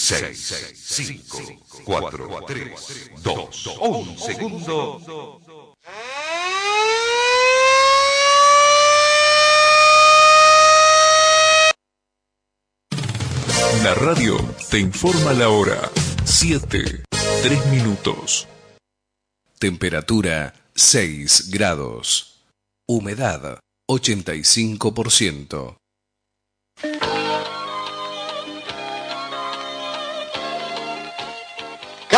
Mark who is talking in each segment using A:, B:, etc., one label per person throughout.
A: 6, 5, 4, 3, 2, 1 segundo. La radio te informa la hora. 7, 3 minutos. Temperatura 6 grados. Humedad 85%.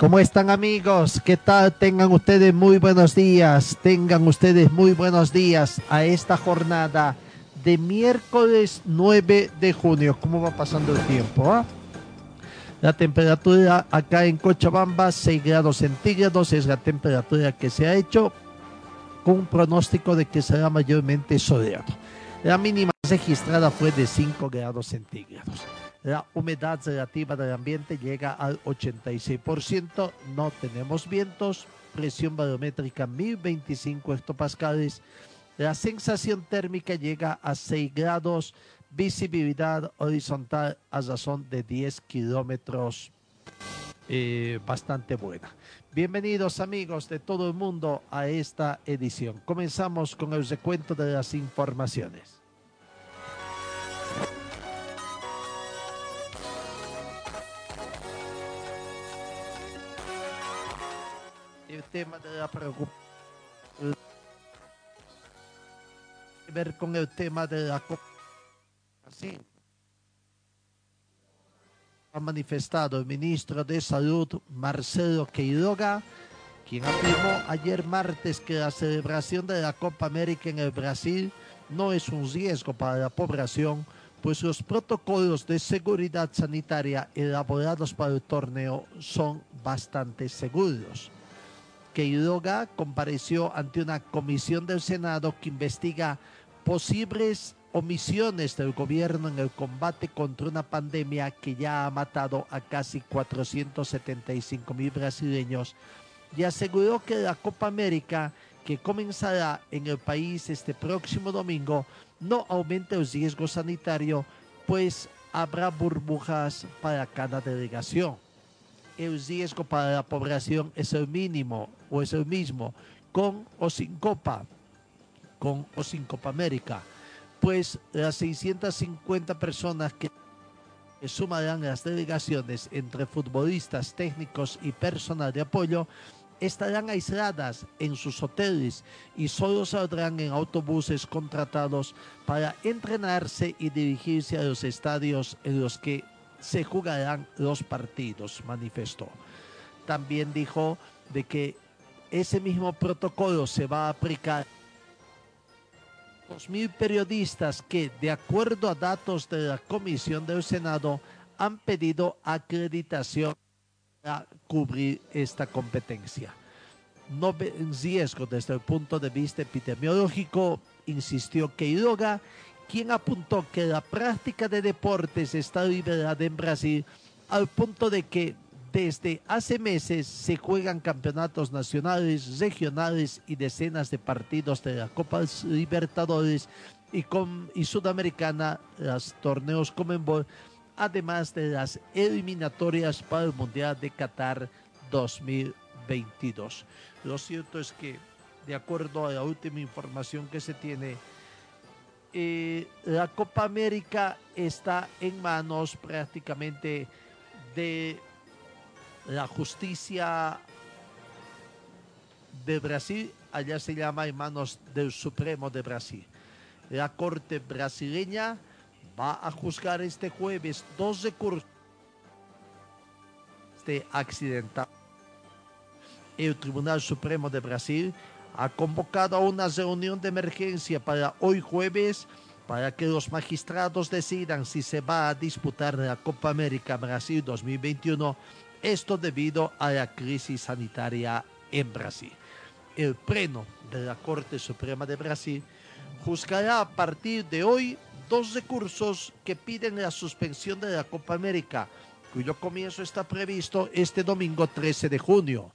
B: ¿Cómo están amigos? ¿Qué tal? Tengan ustedes muy buenos días. Tengan ustedes muy buenos días a esta jornada de miércoles 9 de junio. ¿Cómo va pasando el tiempo? ah? La temperatura acá en Cochabamba, 6 grados centígrados, es la temperatura que se ha hecho con un pronóstico de que será mayormente soleado. La mínima registrada fue de 5 grados centígrados. La humedad relativa del ambiente llega al 86%, no tenemos vientos, presión barométrica 1025 hectopascales, la sensación térmica llega a 6 grados, visibilidad horizontal a razón de 10 kilómetros, eh, bastante buena. Bienvenidos amigos de todo el mundo a esta edición. Comenzamos con el recuento de las informaciones. Tema de la preocupación ver con el tema de la así ha manifestado el ministro de Salud Marcelo Queiroga quien afirmó ayer martes que la celebración de la Copa América en el Brasil no es un riesgo para la población, pues los protocolos de seguridad sanitaria elaborados para el torneo son bastante seguros. Queiroga compareció ante una comisión del Senado que investiga posibles omisiones del gobierno en el combate contra una pandemia que ya ha matado a casi 475 mil brasileños y aseguró que la Copa América, que comenzará en el país este próximo domingo, no aumenta el riesgo sanitario, pues habrá burbujas para cada delegación. El riesgo para la población es el mínimo o es el mismo con o sin Copa, con o sin Copa América, pues las 650 personas que sumarán las delegaciones entre futbolistas, técnicos y personal de apoyo estarán aisladas en sus hoteles y solo saldrán en autobuses contratados para entrenarse y dirigirse a los estadios en los que se jugarán los partidos, manifestó. También dijo de que ese mismo protocolo se va a aplicar los mil periodistas que, de acuerdo a datos de la Comisión del Senado, han pedido acreditación para cubrir esta competencia. No ve riesgo desde el punto de vista epidemiológico, insistió Queiroga, quien apuntó que la práctica de deportes está liberada en Brasil al punto de que desde hace meses se juegan campeonatos nacionales, regionales y decenas de partidos de la Copa Libertadores y, con, y Sudamericana, los torneos Comenbol, además de las eliminatorias para el Mundial de Qatar 2022. Lo cierto es que, de acuerdo a la última información que se tiene, eh, la Copa América está en manos prácticamente de la justicia de Brasil, allá se llama en manos del Supremo de Brasil. La Corte brasileña va a juzgar este jueves dos recursos de accidental. El Tribunal Supremo de Brasil ha convocado a una reunión de emergencia para hoy jueves para que los magistrados decidan si se va a disputar la Copa América Brasil 2021, esto debido a la crisis sanitaria en Brasil. El pleno de la Corte Suprema de Brasil juzgará a partir de hoy dos recursos que piden la suspensión de la Copa América, cuyo comienzo está previsto este domingo 13 de junio.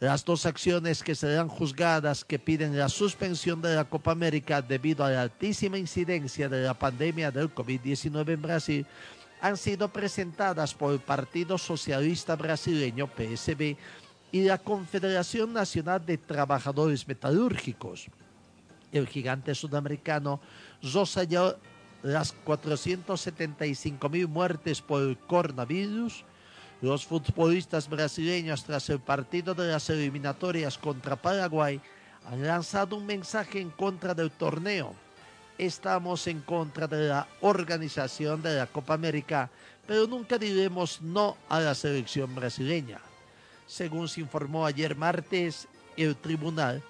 B: Las dos acciones que serán juzgadas que piden la suspensión de la Copa América debido a la altísima incidencia de la pandemia del COVID-19 en Brasil han sido presentadas por el Partido Socialista Brasileño, PSB, y la Confederación Nacional de Trabajadores Metalúrgicos. El gigante sudamericano rosalló las 475 mil muertes por el coronavirus los futbolistas brasileños tras el partido de las eliminatorias contra Paraguay han lanzado un mensaje en contra del torneo. Estamos en contra de la organización de la Copa América, pero nunca diremos no a la selección brasileña. Según se informó ayer martes, el tribunal,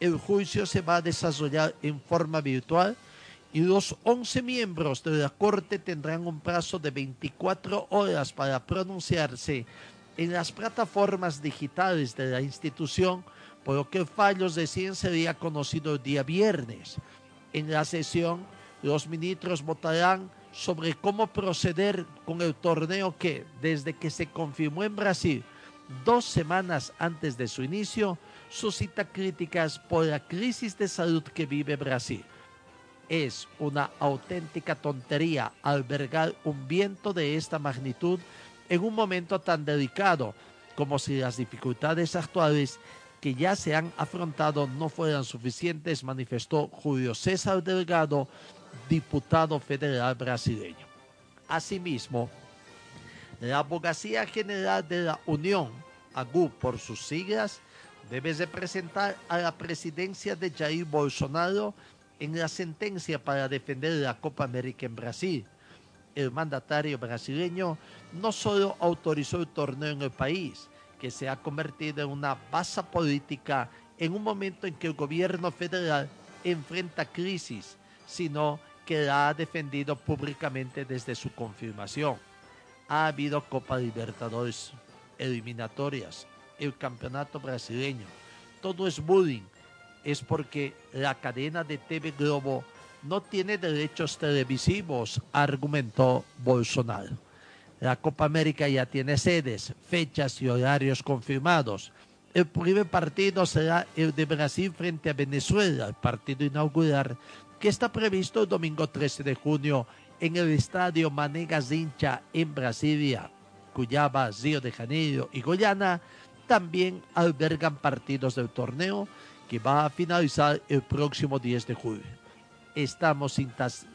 B: el juicio se va a desarrollar en forma virtual y los 11 miembros de la Corte tendrán un plazo de 24 horas para pronunciarse en las plataformas digitales de la institución, por lo que el fallo recién sería conocido el día viernes. En la sesión, los ministros votarán sobre cómo proceder con el torneo que, desde que se confirmó en Brasil dos semanas antes de su inicio, suscita críticas por la crisis de salud que vive Brasil. Es una auténtica tontería albergar un viento de esta magnitud en un momento tan delicado, como si las dificultades actuales que ya se han afrontado no fueran suficientes, manifestó Julio César Delgado, diputado federal brasileño. Asimismo, la Abogacía General de la Unión, AGU por sus siglas, debe representar a la presidencia de Jair Bolsonaro en la sentencia para defender la Copa América en Brasil. El mandatario brasileño no solo autorizó el torneo en el país, que se ha convertido en una base política en un momento en que el gobierno federal enfrenta crisis, sino que la ha defendido públicamente desde su confirmación. Ha habido Copa Libertadores, eliminatorias, el campeonato brasileño. Todo es bullying, es porque la cadena de TV Globo no tiene derechos televisivos, argumentó Bolsonaro. La Copa América ya tiene sedes, fechas y horarios confirmados. El primer partido será el de Brasil frente a Venezuela, el partido inaugural, que está previsto el domingo 13 de junio en el estadio Manega Zincha en Brasilia. Cuyaba, Río de Janeiro y Guyana también albergan partidos del torneo que va a finalizar el próximo 10 de julio. Estamos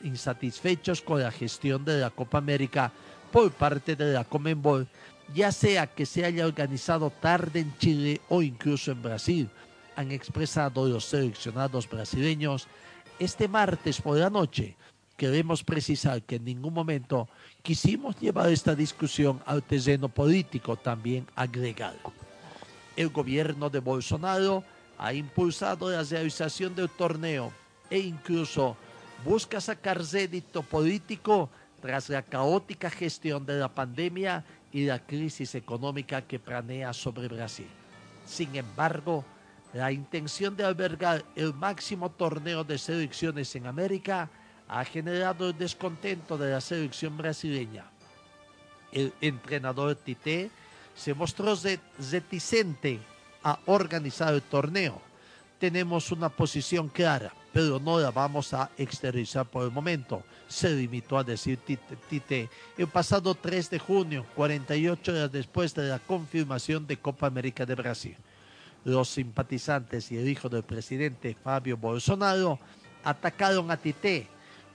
B: insatisfechos con la gestión de la Copa América por parte de la Comenbol, ya sea que se haya organizado tarde en Chile o incluso en Brasil, han expresado los seleccionados brasileños. Este martes por la noche queremos precisar que en ningún momento quisimos llevar esta discusión al terreno político también agregado. El gobierno de Bolsonaro ha impulsado la realización del torneo e incluso busca sacar rédito político tras la caótica gestión de la pandemia y la crisis económica que planea sobre Brasil. Sin embargo, la intención de albergar el máximo torneo de selecciones en América ha generado el descontento de la selección brasileña. El entrenador Tite se mostró reticente a organizar el torneo. Tenemos una posición clara, pero no la vamos a exteriorizar por el momento, se limitó a decir Tite el pasado 3 de junio, 48 horas después de la confirmación de Copa América de Brasil. Los simpatizantes y el hijo del presidente Fabio Bolsonaro atacaron a Tite.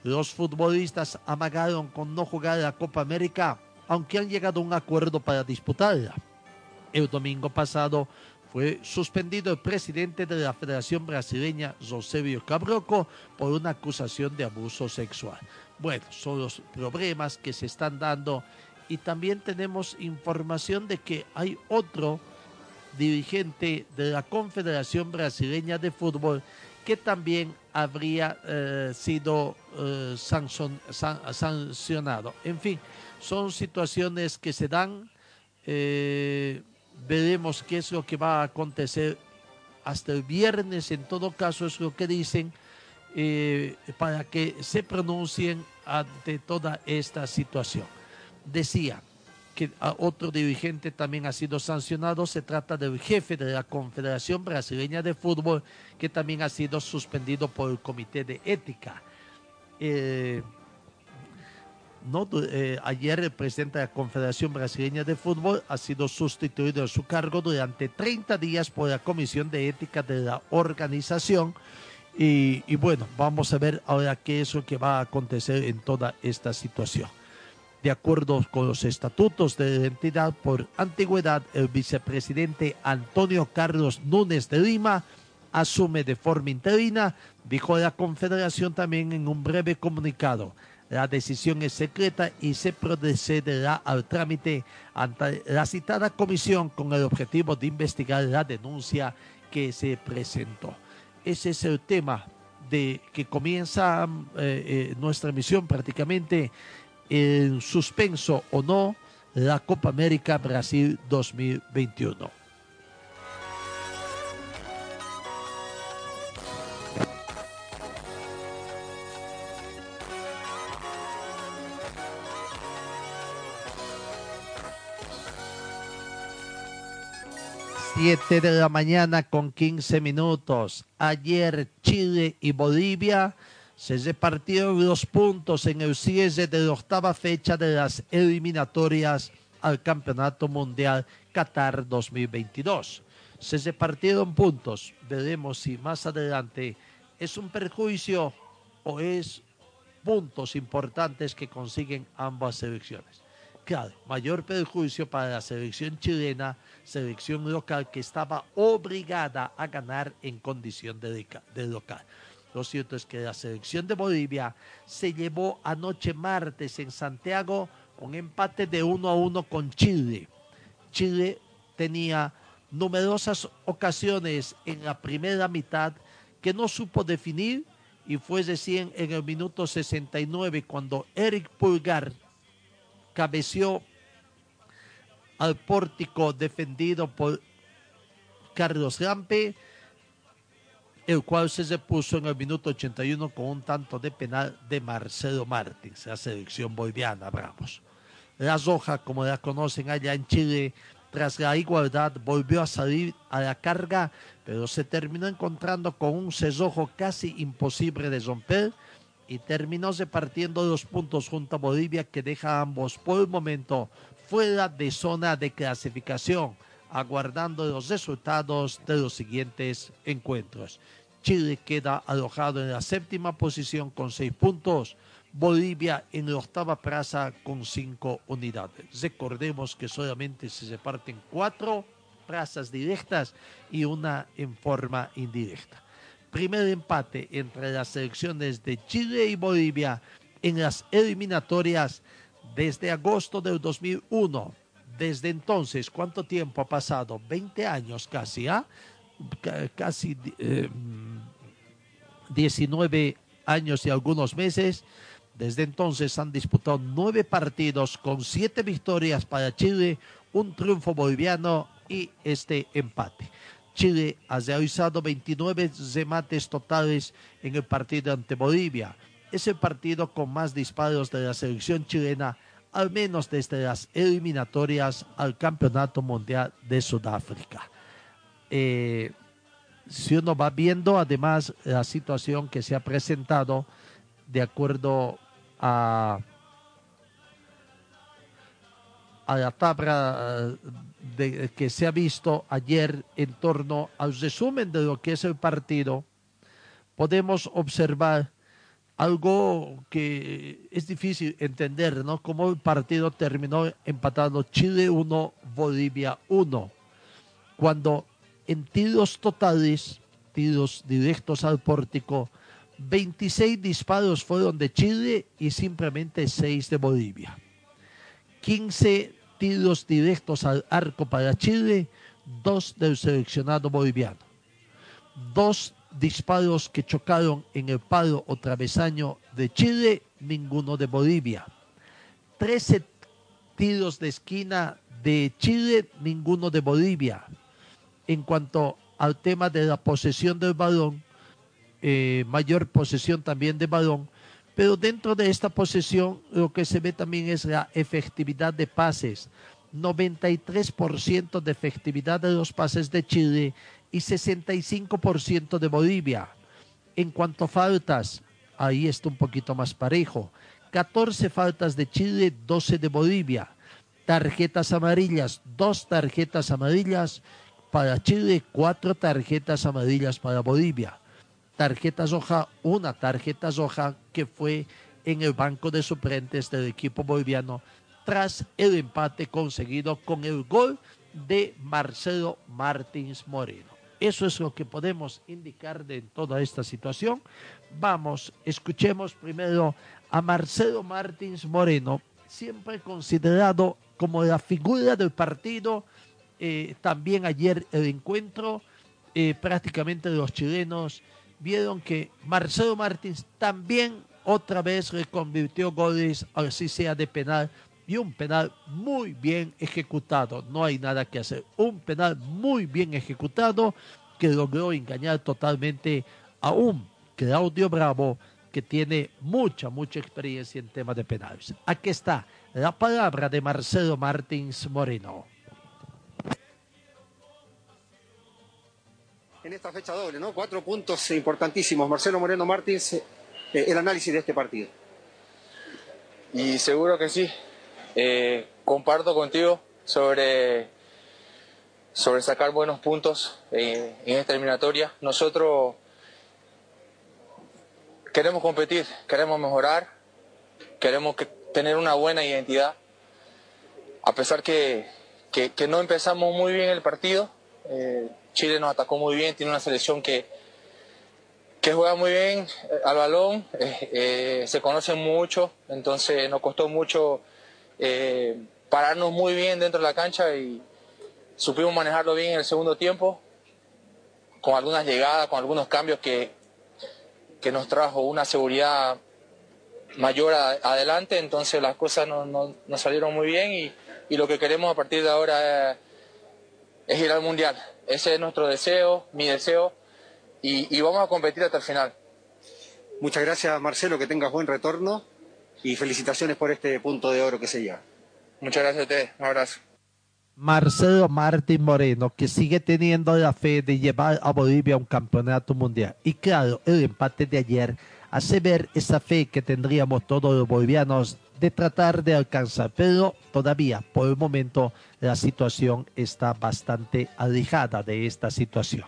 B: Los futbolistas amagaron con no jugar la Copa América, aunque han llegado a un acuerdo para disputarla. El domingo pasado, fue suspendido el presidente de la Federación Brasileña, Josébio Cabroco, por una acusación de abuso sexual. Bueno, son los problemas que se están dando y también tenemos información de que hay otro dirigente de la Confederación Brasileña de Fútbol, que también habría eh, sido eh, sancionado. En fin, son situaciones que se dan. Eh, veremos qué es lo que va a acontecer hasta el viernes. En todo caso, es lo que dicen eh, para que se pronuncien ante toda esta situación. Decía que otro dirigente también ha sido sancionado. Se trata del jefe de la Confederación Brasileña de Fútbol, que también ha sido suspendido por el Comité de Ética. Eh, no, eh, ayer el presidente de la Confederación Brasileña de Fútbol ha sido sustituido en su cargo durante 30 días por la Comisión de Ética de la organización. Y, bueno, vamos a ver ahora qué es lo que va a acontecer en toda esta situación. De acuerdo con los estatutos de la entidad, por antigüedad, el vicepresidente Antonio Carlos Núñez de Lima asume de forma interina, dijo la Confederación también en un breve comunicado. La decisión es secreta y se procederá al trámite ante la citada comisión con el objetivo de investigar la denuncia que se presentó. Ese es el tema de que comienza eh, eh, nuestra misión prácticamente en suspenso o no la Copa América Brasil 2021. Siete de la mañana con 15 minutos. Ayer Chile y Bolivia se repartieron los puntos en el cierre de la octava fecha de las eliminatorias al Campeonato Mundial Qatar 2022. Se repartieron puntos. Veremos si más adelante es un perjuicio o es puntos importantes que consiguen ambas selecciones. Claro, mayor perjuicio para la selección chilena, selección local que estaba obligada a ganar en condición de, de local. Lo cierto es que la selección de Bolivia se llevó anoche martes en Santiago un empate de uno a uno con Chile. Chile tenía numerosas ocasiones en la primera mitad que no supo definir y fue recién en el minuto 69 cuando Eric Pulgar cabeció al pórtico defendido por Carlos Lampe, el cual se repuso en el minuto 81 con un tanto de penal de Marcelo Martins, la selección boliviana, bravos. La Roja, como la conocen allá en Chile, tras la igualdad volvió a salir a la carga, pero se terminó encontrando con un cerrojo casi imposible de romper y terminó repartiendo los puntos junto a Bolivia que deja a ambos por el momento fuera de zona de clasificación, aguardando los resultados de los siguientes encuentros. Chile queda alojado en la séptima posición con seis puntos, Bolivia en la octava plaza con cinco unidades. Recordemos que solamente se reparten cuatro plazas directas y una en forma indirecta primer empate entre las selecciones de Chile y Bolivia en las eliminatorias desde agosto del 2001. Desde entonces, ¿cuánto tiempo ha pasado? 20 años casi, ¿ah? Casi eh, 19 años y algunos meses. Desde entonces han disputado nueve partidos con siete victorias para Chile, un triunfo boliviano y este empate. Chile ha realizado 29 remates totales en el partido ante Bolivia. Es el partido con más disparos de la selección chilena, al menos desde las eliminatorias al Campeonato Mundial de Sudáfrica. Eh, si uno va viendo además la situación que se ha presentado de acuerdo a a la tabla de, que se ha visto ayer en torno al resumen de lo que es el partido, podemos observar algo que es difícil entender, ¿no? Cómo el partido terminó empatado Chile 1, Bolivia 1, cuando en tiros totales, tiros directos al pórtico, 26 disparos fueron de Chile y simplemente 6 de Bolivia. 15 tiros directos al arco para Chile, dos del seleccionado boliviano. Dos disparos que chocaron en el palo o travesaño de Chile, ninguno de Bolivia. Trece tiros de esquina de Chile, ninguno de Bolivia. En cuanto al tema de la posesión del balón, eh, mayor posesión también de balón, pero dentro de esta posesión lo que se ve también es la efectividad de pases. 93% de efectividad de los pases de Chile y 65% de Bolivia. En cuanto a faltas, ahí está un poquito más parejo. 14 faltas de Chile, 12 de Bolivia. Tarjetas amarillas, dos tarjetas amarillas para Chile, cuatro tarjetas amarillas para Bolivia. Tarjetas hoja, una tarjeta roja que fue en el banco de suplentes del equipo boliviano tras el empate conseguido con el gol de Marcelo Martins Moreno. Eso es lo que podemos indicar de toda esta situación. Vamos, escuchemos primero a Marcelo Martins Moreno, siempre considerado como la figura del partido. Eh, también ayer el encuentro, eh, prácticamente los chilenos vieron que Marcelo Martins también otra vez reconvirtió goles, así sea de penal, y un penal muy bien ejecutado. No hay nada que hacer. Un penal muy bien ejecutado que logró engañar totalmente a un Claudio Bravo que tiene mucha, mucha experiencia en temas de penales. Aquí está la palabra de Marcelo Martins Moreno.
C: En esta fecha doble, ¿no? Cuatro puntos importantísimos. Marcelo Moreno Martins, eh, el análisis de este partido.
D: Y seguro que sí. Eh, comparto contigo sobre, sobre sacar buenos puntos en esta eliminatoria. Nosotros queremos competir, queremos mejorar, queremos que, tener una buena identidad. A pesar que, que, que no empezamos muy bien el partido, eh, Chile nos atacó muy bien, tiene una selección que, que juega muy bien eh, al balón, eh, eh, se conocen mucho, entonces nos costó mucho pararnos muy bien dentro de la cancha y supimos manejarlo bien en el segundo tiempo, con algunas llegadas, con algunos cambios que, que nos trajo una seguridad mayor adelante, entonces las cosas no, no- no salieron muy bien y, y lo que queremos a partir de ahora es, es ir al Mundial. Ese es nuestro deseo, mi deseo, y, y vamos a competir hasta el final.
C: Muchas gracias, Marcelo, que tengas buen retorno y felicitaciones por este punto de oro que se lleva.
D: Muchas gracias a ustedes, un abrazo.
B: Marcelo Martín Moreno, que sigue teniendo la fe de llevar a Bolivia a un campeonato mundial. Y claro, el empate de ayer hace ver esa fe que tendríamos todos los bolivianos de tratar de alcanzar. Pero todavía, por el momento, la situación está bastante alejada de esta situación.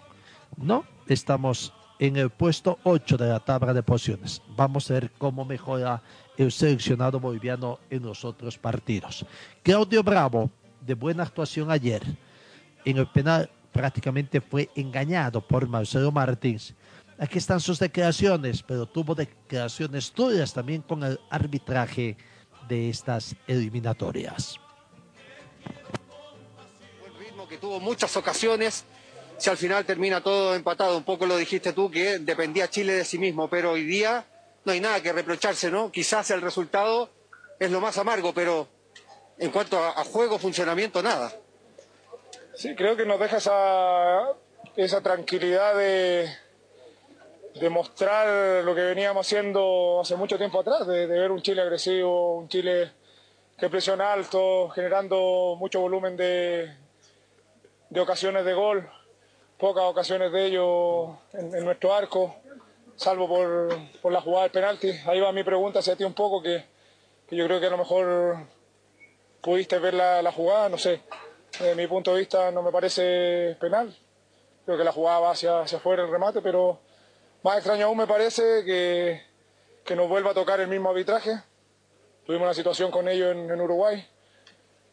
B: ¿No? Estamos en el puesto 8 de la tabla de posiciones. Vamos a ver cómo mejora el seleccionado boliviano en los otros partidos. Claudio Bravo, de buena actuación ayer, en el penal prácticamente fue engañado por Marcelo Martins. Aquí están sus declaraciones, pero tuvo declaraciones duras también con el arbitraje de estas eliminatorias.
C: Buen ritmo que tuvo muchas ocasiones. Si al final termina todo empatado, un poco lo dijiste tú, que dependía Chile de sí mismo, pero hoy día no hay nada que reprocharse, ¿no? Quizás el resultado es lo más amargo, pero en cuanto a, a juego, funcionamiento, nada.
E: Sí, creo que nos deja esa, esa tranquilidad de, de mostrar lo que veníamos haciendo hace mucho tiempo atrás, de, ver un Chile agresivo, un Chile que presiona alto, generando mucho volumen de, de ocasiones de gol, pocas ocasiones de ello en, nuestro arco, salvo por, por la jugada del penalti. Ahí va mi pregunta hacia ti un poco, que, que yo creo que a lo mejor pudiste ver la, la jugada, no sé. Desde mi punto de vista no me parece penal. Creo que la jugada va hacia, hacia afuera el remate, pero más extraño aún me parece que, que nos vuelva a tocar el mismo arbitraje. Tuvimos una situación con ellos en, Uruguay.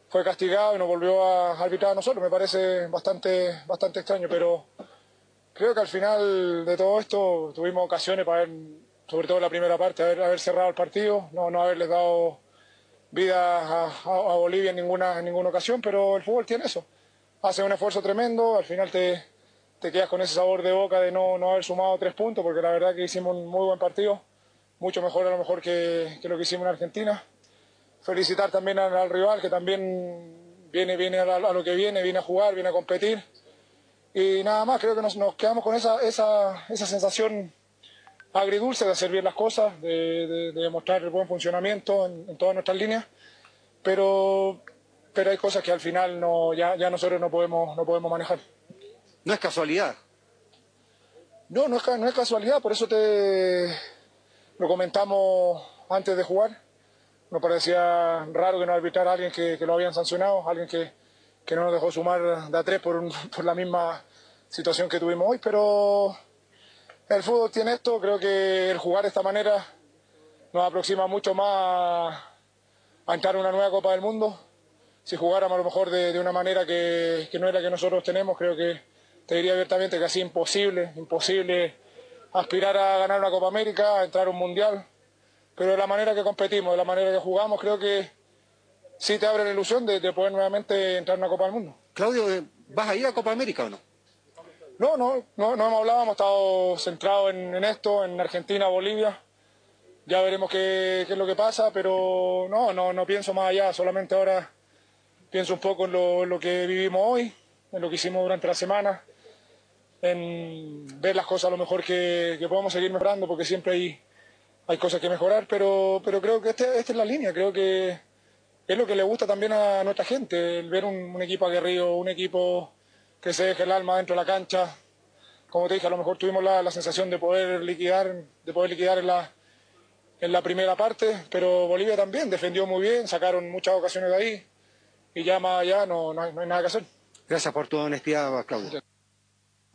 E: Fue castigado y nos volvió a arbitrar a nosotros. Me parece bastante, bastante extraño, pero creo que al final de todo esto tuvimos ocasiones para sobre todo en la primera parte, haber, haber cerrado el partido, no, no haberles dado vida a, a- a Bolivia en ninguna, en ninguna ocasión, pero el fútbol tiene eso. hace un esfuerzo tremendo, al final te, te quedas con ese sabor de boca de no, haber sumado tres puntos, porque la verdad que hicimos un muy buen partido, mucho mejor a lo mejor que, lo que hicimos en Argentina. Felicitar también al, al rival, que también viene, viene a, lo que viene, viene a jugar, viene a competir. Y nada más, creo que nos, quedamos con esa, esa, esa sensación agridulce de hacer bien las cosas, de, demostrar el buen funcionamiento en, en todas nuestras líneas, pero, pero hay cosas que al final no, ya, ya nosotros no podemos, no podemos manejar.
C: No es casualidad.
E: No, no es, no es casualidad, por eso te lo comentamos antes de jugar. Nos parecía raro que no arbitrara a alguien que, lo habían sancionado, alguien que, que no nos dejó sumar de a tres por, un, por la misma situación que tuvimos hoy, pero el fútbol tiene esto, creo que el jugar de esta manera nos aproxima mucho más a entrar en una nueva Copa del Mundo. Si jugáramos a lo mejor de, de una manera que, que no es la que nosotros tenemos, creo que te diría abiertamente que así imposible, imposible aspirar a ganar una Copa América, a entrar a un Mundial, pero de la manera que competimos, de la manera que jugamos, creo que sí te abre la ilusión de, de poder nuevamente entrar a una Copa del Mundo.
C: Claudio, ¿vas a ir a Copa América o no?
E: No, no, no, no hemos hablado, hemos estado centrados en, en, esto, en Argentina, Bolivia. Ya veremos qué, qué, es lo que pasa, pero no, no, no pienso más allá, solamente ahora pienso un poco en lo, en lo que vivimos hoy, en lo que hicimos durante la semana en ver las cosas a lo mejor que, que podemos seguir mejorando, porque siempre hay, hay cosas que mejorar, pero, pero creo que este, esta es la línea, creo que es lo que le gusta también a nuestra gente, el ver un, equipo aguerrido, un equipo que se deje el alma dentro de la cancha. Como te dije, a lo mejor tuvimos la, la sensación de poder liquidar, de poder liquidar en la, en la primera parte, pero Bolivia también defendió muy bien, sacaron muchas ocasiones de ahí y ya más allá no, no, hay, no hay nada que hacer.
C: Gracias por tu honestidad, Claudio.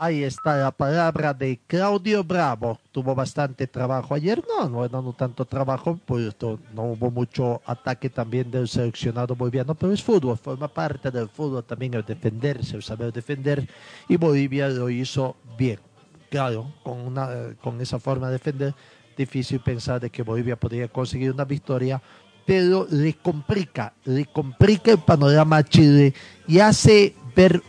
B: Ahí está la palabra de Claudio Bravo. Tuvo bastante trabajo ayer, no, no, no tanto trabajo, pues no hubo mucho ataque también del seleccionado boliviano, pero es fútbol, forma parte del fútbol también el defenderse, el saber defender, y Bolivia lo hizo bien. Claro, con, una, con esa forma de defender, difícil pensar de que Bolivia podría conseguir una victoria, pero le complica, le complica el panorama a Chile y hace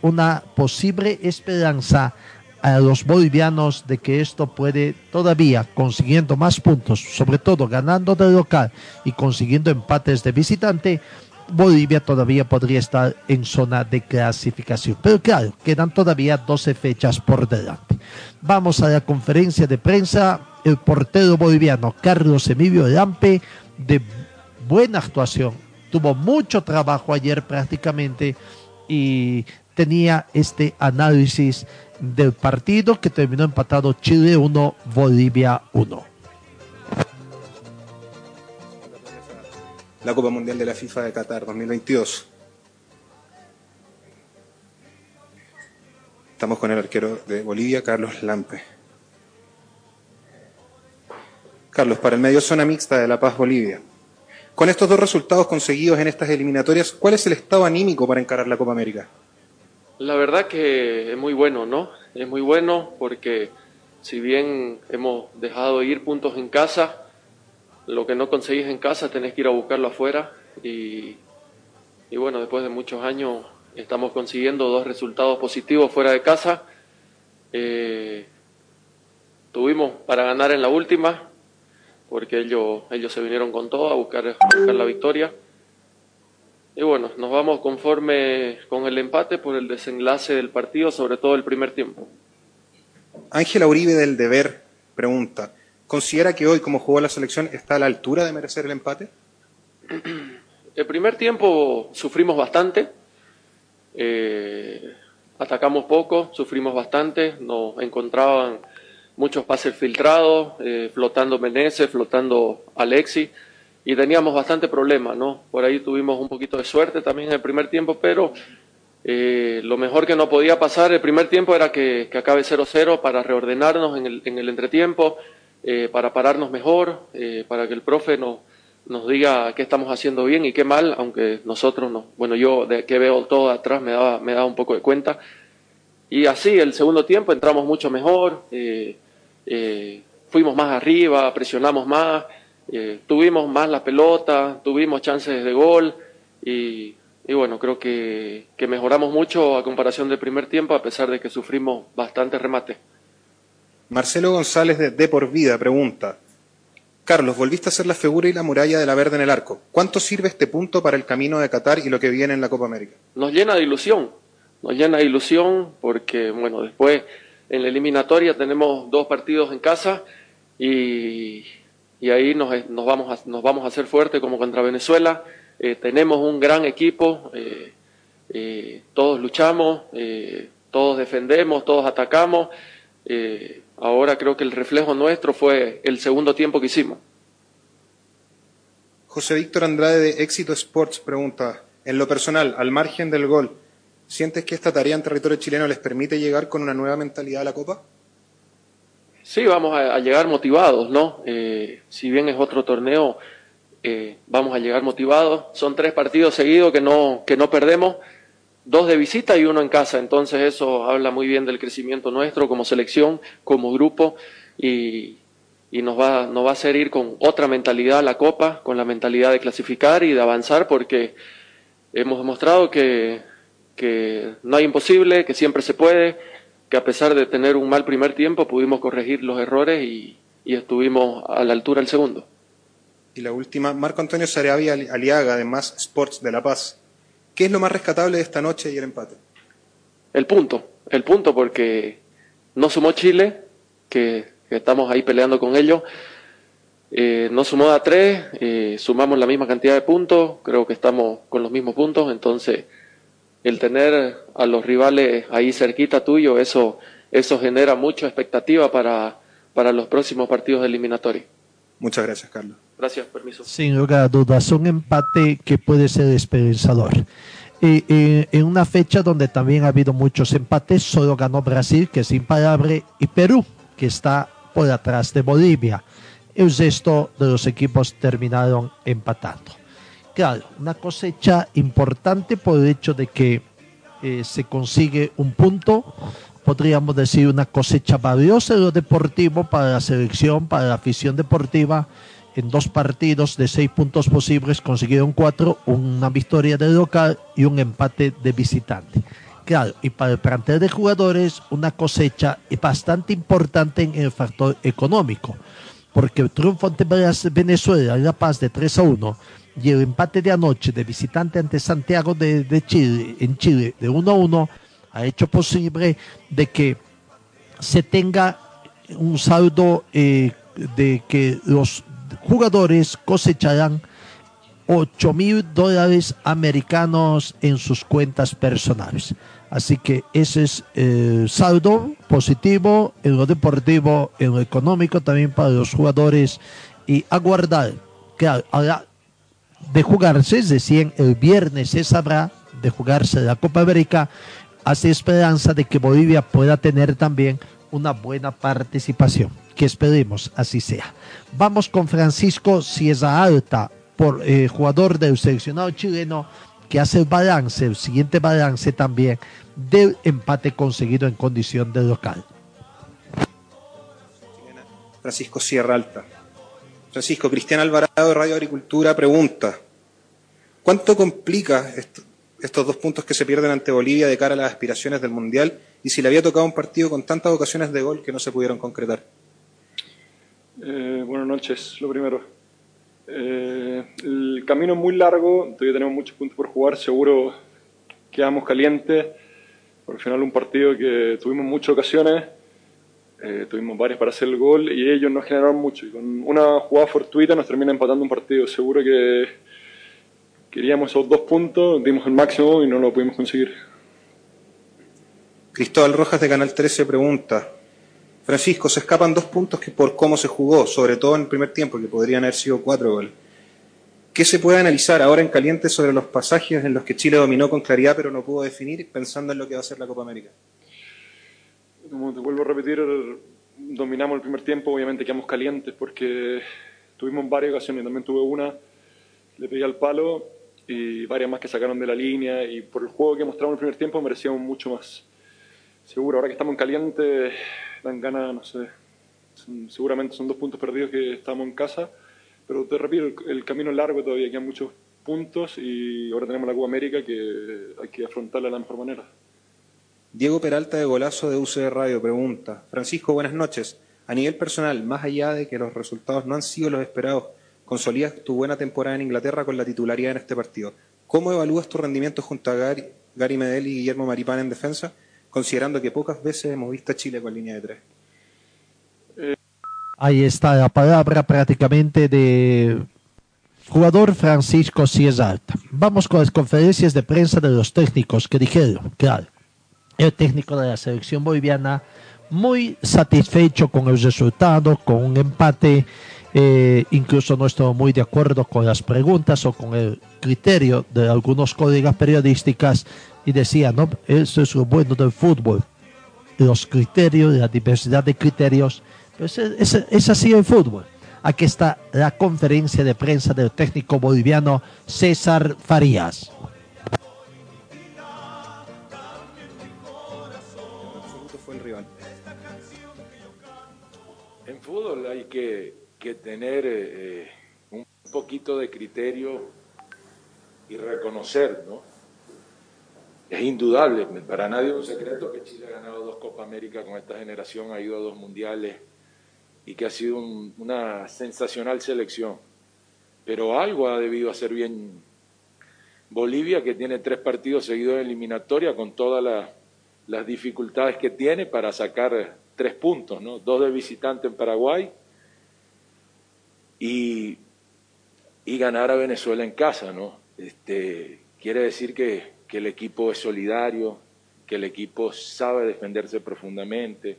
B: una posible esperanza a los bolivianos de que esto puede todavía consiguiendo más puntos, sobre todo ganando de local y consiguiendo empates de visitante, Bolivia todavía podría estar en zona de clasificación. Pero claro, quedan todavía 12 fechas por delante. Vamos a la conferencia de prensa. El portero boliviano Carlos Emilio Lampe, de buena actuación, tuvo mucho trabajo ayer prácticamente y tenía este análisis del partido que terminó empatado Chile 1, Bolivia 1.
F: La Copa Mundial de la FIFA de Qatar 2022. Estamos con el arquero de Bolivia, Carlos Lampe. Carlos, para el medio zona mixta de La Paz, Bolivia. Con estos dos resultados conseguidos en estas eliminatorias, ¿cuál es el estado anímico para encarar la Copa América?
G: La verdad que es muy bueno, ¿no? Es muy bueno porque si bien hemos dejado ir puntos en casa, lo que no conseguís en casa tenés que ir a buscarlo afuera y, bueno, después de muchos años estamos consiguiendo dos resultados positivos fuera de casa. Eh, tuvimos para ganar en la última, porque ellos, ellos se vinieron con todo a buscar la victoria. Y bueno, nos vamos conforme con el empate por el desenlace del partido, sobre todo el primer tiempo.
F: Ángela Uribe del Deber pregunta, ¿considera que hoy, como jugó la selección, está a la altura de merecer el empate?
G: El primer tiempo sufrimos bastante, eh, atacamos poco, sufrimos bastante, nos encontraban muchos pases filtrados, eh, flotando Meneses, flotando Alexi, y teníamos bastante problema, ¿no? Por ahí tuvimos un poquito de suerte también en el primer tiempo, pero eh, lo mejor que no podía pasar el primer tiempo era que, que acabe 0-0 para reordenarnos en el, en el entretiempo, eh, para pararnos mejor, eh, para que el profe nos, nos diga qué estamos haciendo bien y qué mal, aunque nosotros no. Bueno, yo de que veo todo atrás me daba, me daba un poco de cuenta. Y así, el segundo tiempo entramos mucho mejor, eh, fuimos más arriba, presionamos más, eh, tuvimos más la pelota, tuvimos chances de gol y, y bueno, creo que, que mejoramos mucho a comparación del primer tiempo, a pesar de que sufrimos bastante remate.
F: Marcelo González de De por Vida pregunta, Carlos, volviste a ser la figura y la muralla de la verde en el arco. ¿Cuánto sirve este punto para el camino de Qatar y lo que viene en la Copa América?
G: Nos llena de ilusión, nos llena de ilusión porque, bueno, después en la eliminatoria tenemos dos partidos en casa y, y ahí nos, vamos a, hacer fuerte como contra Venezuela. Eh, tenemos un gran equipo, eh, eh, todos luchamos, todos defendemos, todos atacamos. Ahora creo que el reflejo nuestro fue el segundo tiempo que hicimos.
F: José Víctor Andrade de Éxito Sports pregunta, en lo personal, al margen del gol, ¿sientes que esta tarea en territorio chileno les permite llegar con una nueva mentalidad a la Copa?
G: Sí, vamos a, llegar motivados, ¿no? Eh, si bien es otro torneo, eh, vamos a llegar motivados. Son tres partidos seguidos que no, que no perdemos dos de visita y uno en casa. Entonces eso habla muy bien del crecimiento nuestro como selección, como grupo y, y nos, va, nos va a hacer ir con otra mentalidad a la Copa, con la mentalidad de clasificar y de avanzar porque hemos demostrado que, que no hay imposible, que siempre se puede, que a pesar de tener un mal primer tiempo pudimos corregir los errores y, y estuvimos a la altura del segundo.
F: Y la última, Marco Antonio Sareavia Aliaga, de Más Sports de La Paz. ¿Qué es lo más rescatable de esta noche y el empate?
G: El punto, el punto porque no sumó Chile, que, que estamos ahí peleando con ellos, eh, no sumó a tres, eh, sumamos la misma cantidad de puntos, creo que estamos con los mismos puntos, entonces el tener a los rivales ahí cerquita tuyo, eso, eso genera mucha expectativa para, para los próximos partidos eliminatorios.
F: Muchas gracias, Carlos.
G: Gracias, permiso.
B: Sin lugar a dudas, un empate que puede ser esperanzador. Eh, eh, en una fecha donde también ha habido muchos empates, solo ganó Brasil, que es imparable, y Perú, que está por atrás de Bolivia. El resto de los equipos terminaron empatando. Claro, una cosecha importante por el hecho de que eh, se consigue un punto, podríamos decir una cosecha valiosa de lo deportivo para la selección, para la afición deportiva. En dos partidos de seis puntos posibles consiguieron cuatro, una victoria de local y un empate de visitante. Claro, y para el plantel de jugadores, una cosecha bastante importante en el factor económico, porque el triunfo ante Venezuela en La Paz de 3 a 1 y el empate de anoche de visitante ante Santiago de, Chile, en Chile de 1 a 1 ha hecho posible de que se tenga un saldo eh, de que los jugadores cosecharán 8 mil dólares americanos en sus cuentas personales. Así que ese es el eh, saldo positivo en lo deportivo, en lo económico también para los jugadores y aguardar que ahora de jugarse, recién el viernes se sabrá de jugarse la Copa América, hace esperanza de que Bolivia pueda tener también una buena participación, que esperemos así sea. Vamos con Francisco Cieza Alta, por eh, jugador del seleccionado chileno, que hace el balance, el siguiente balance también del empate conseguido en condición de local.
F: Francisco Sierra Alta. Francisco Cristian Alvarado de Radio Agricultura pregunta, ¿cuánto complica esto, estos dos puntos que se pierden ante Bolivia de cara a las aspiraciones del Mundial y si le había tocado un partido con tantas ocasiones de gol que no se pudieron concretar?
H: Eh, buenas noches, lo primero. Eh, el camino es muy largo, todavía tenemos muchos puntos por jugar, seguro quedamos calientes. Por el final un partido que tuvimos muchas ocasiones, eh, tuvimos varias para hacer el gol y ellos nos generaron mucho. Y con una jugada fortuita nos termina empatando un partido. Seguro que queríamos esos dos puntos, dimos el máximo y no lo pudimos conseguir.
F: Cristóbal Rojas de Canal 13 pregunta, Francisco, se escapan dos puntos que por cómo se jugó, sobre todo en el primer tiempo, que podrían haber sido cuatro goles. ¿Qué se puede analizar ahora en caliente sobre los pasajes en los que Chile dominó con claridad pero no pudo definir, pensando en lo que va a ser la Copa América?
H: Como te vuelvo a repetir, dominamos el primer tiempo, obviamente quedamos calientes porque tuvimos varias ocasiones, también tuve una, le pegué al palo y varias más que sacaron de la línea y por el juego que mostramos el primer tiempo merecíamos mucho más. Seguro, ahora que estamos en caliente, dan ganas, no sé, seguramente son dos puntos perdidos que estamos en casa, pero te repito, el, el, camino es largo todavía, quedan muchos puntos y ahora tenemos la Copa América que hay que afrontarla de la mejor manera.
F: Diego Peralta de Golazo de UCD Radio pregunta, Francisco, buenas noches. A nivel personal, más allá de que los resultados no han sido los esperados, consolidas tu buena temporada en Inglaterra con la titularidad en este partido. ¿Cómo evalúas tu rendimiento junto a Gary, Gary Medel y Guillermo Maripán en defensa, considerando que pocas veces hemos visto a Chile con línea de tres?
B: Ahí está la palabra prácticamente de jugador Francisco Alta. Vamos con las conferencias de prensa de los técnicos que dijeron, claro, el técnico de la selección boliviana muy satisfecho con el resultado, con un empate, eh, incluso no estuvo muy de acuerdo con las preguntas o con el criterio de algunos colegas periodísticas y decía, no, eso es lo bueno del fútbol, los criterios, la diversidad de criterios, pues es, es así el fútbol. Aquí está la conferencia de prensa del técnico boliviano César Farías.
I: Hay que, tener eh, un poquito de criterio y reconocer, ¿no? Es indudable, para nadie es un secreto que Chile ha ganado dos Copa América con esta generación, ha ido a dos mundiales y que ha sido una sensacional selección. Pero algo ha debido hacer bien Bolivia, que tiene tres partidos seguidos de eliminatoria con todas las dificultades que tiene para sacar tres puntos, ¿no? Dos de visitante en Paraguay y, ganar a Venezuela en casa, ¿no? Este, quiere decir que, que el equipo es solidario, que el equipo sabe defenderse profundamente,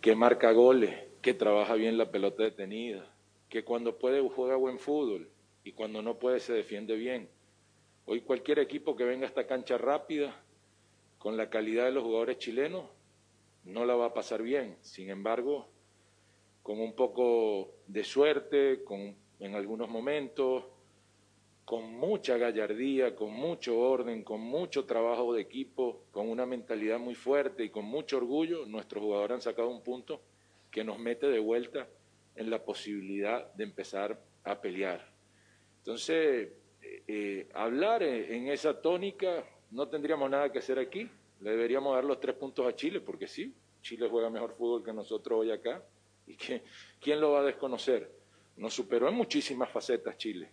I: que marca goles, que trabaja bien la pelota detenida, que cuando puede juega buen fútbol y cuando no puede se defiende bien. Hoy cualquier equipo que venga a esta cancha rápida, con la calidad de los jugadores chilenos, no la va a pasar bien. Sin embargo, con un poco de suerte, en algunos momentos, con mucha gallardía, con mucho orden, con mucho trabajo de equipo, con una mentalidad muy fuerte y con mucho orgullo, nuestros jugadores han sacado un punto que nos mete de vuelta en la posibilidad de empezar a pelear. Entonces, eh, eh, hablar en esa tónica no tendríamos nada que hacer aquí. Le deberíamos dar los tres puntos a Chile, porque sí, Chile juega mejor fútbol que nosotros hoy acá. ¿Y que, quién lo va a desconocer? Nos superó en muchísimas facetas Chile,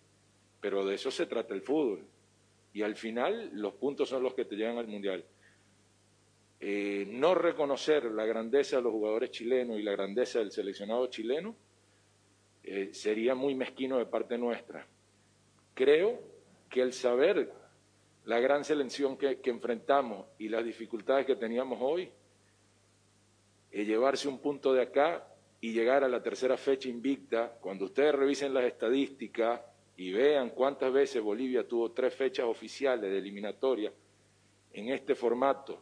I: pero de eso se trata el fútbol. Y al final los puntos son los que te llevan al Mundial. Eh, no reconocer la grandeza de los jugadores chilenos y la grandeza del seleccionado chileno eh, sería muy mezquino de parte nuestra. Creo que el saber la gran selección que, enfrentamos y las dificultades que teníamos hoy, eh, llevarse un punto de acá y llegar a la tercera fecha invicta, cuando ustedes revisen las estadísticas y vean cuántas veces Bolivia tuvo tres fechas oficiales de eliminatoria en este formato,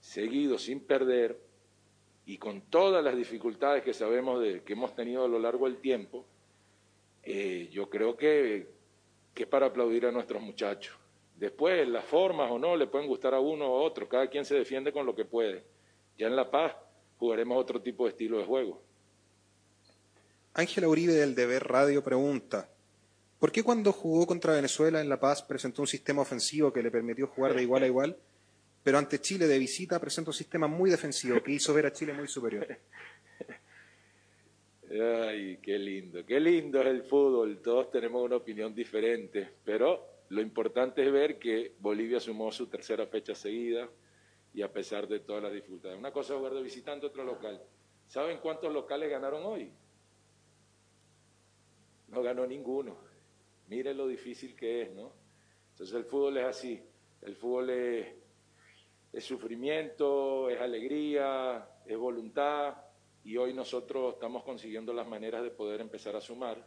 I: seguido sin perder y con todas las dificultades que sabemos de, que hemos tenido a lo largo del tiempo, eh, yo creo que, es para aplaudir a nuestros muchachos. Después, las formas o no le pueden gustar a uno o a otro, cada quien se defiende con lo que puede. Ya en La Paz jugaremos otro tipo de estilo de juego.
F: Ángela Uribe del Deber Radio pregunta, ¿por qué cuando jugó contra Venezuela en La Paz presentó un sistema ofensivo que le permitió jugar de igual a igual, pero ante Chile de visita presentó un sistema muy defensivo que hizo ver a Chile muy superior?
I: Ay, qué lindo, qué lindo es el fútbol, todos tenemos una opinión diferente, pero lo importante es ver que Bolivia sumó su tercera fecha seguida y a pesar de todas las dificultades. Una cosa es jugar de visitante, otro local. ¿Saben cuántos locales ganaron hoy? No ganó ninguno. Miren lo difícil que es, ¿no? Entonces el fútbol es así. El fútbol es, es sufrimiento, es alegría, es voluntad. Y hoy nosotros estamos consiguiendo las maneras de poder empezar a sumar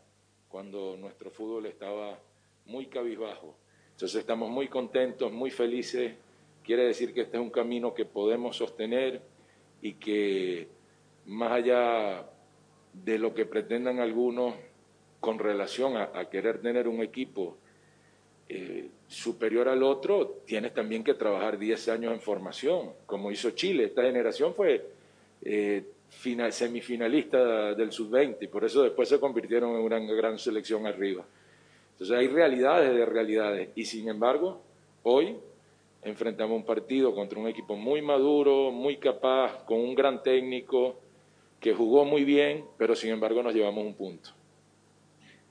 I: cuando nuestro fútbol estaba muy cabizbajo. Entonces estamos muy contentos, muy felices. Quiere decir que este es un camino que podemos sostener y que más allá de lo que pretendan algunos con relación a, querer tener un equipo eh, superior al otro, tienes también que trabajar 10 años en formación, como hizo Chile. Esta generación fue eh, semifinalista del sub-20 y por eso después se convirtieron en una gran selección arriba. Entonces hay realidades de realidades y sin embargo, hoy enfrentamos un partido contra un equipo muy maduro, muy capaz, con un gran técnico, que jugó muy bien, pero sin embargo nos llevamos un punto.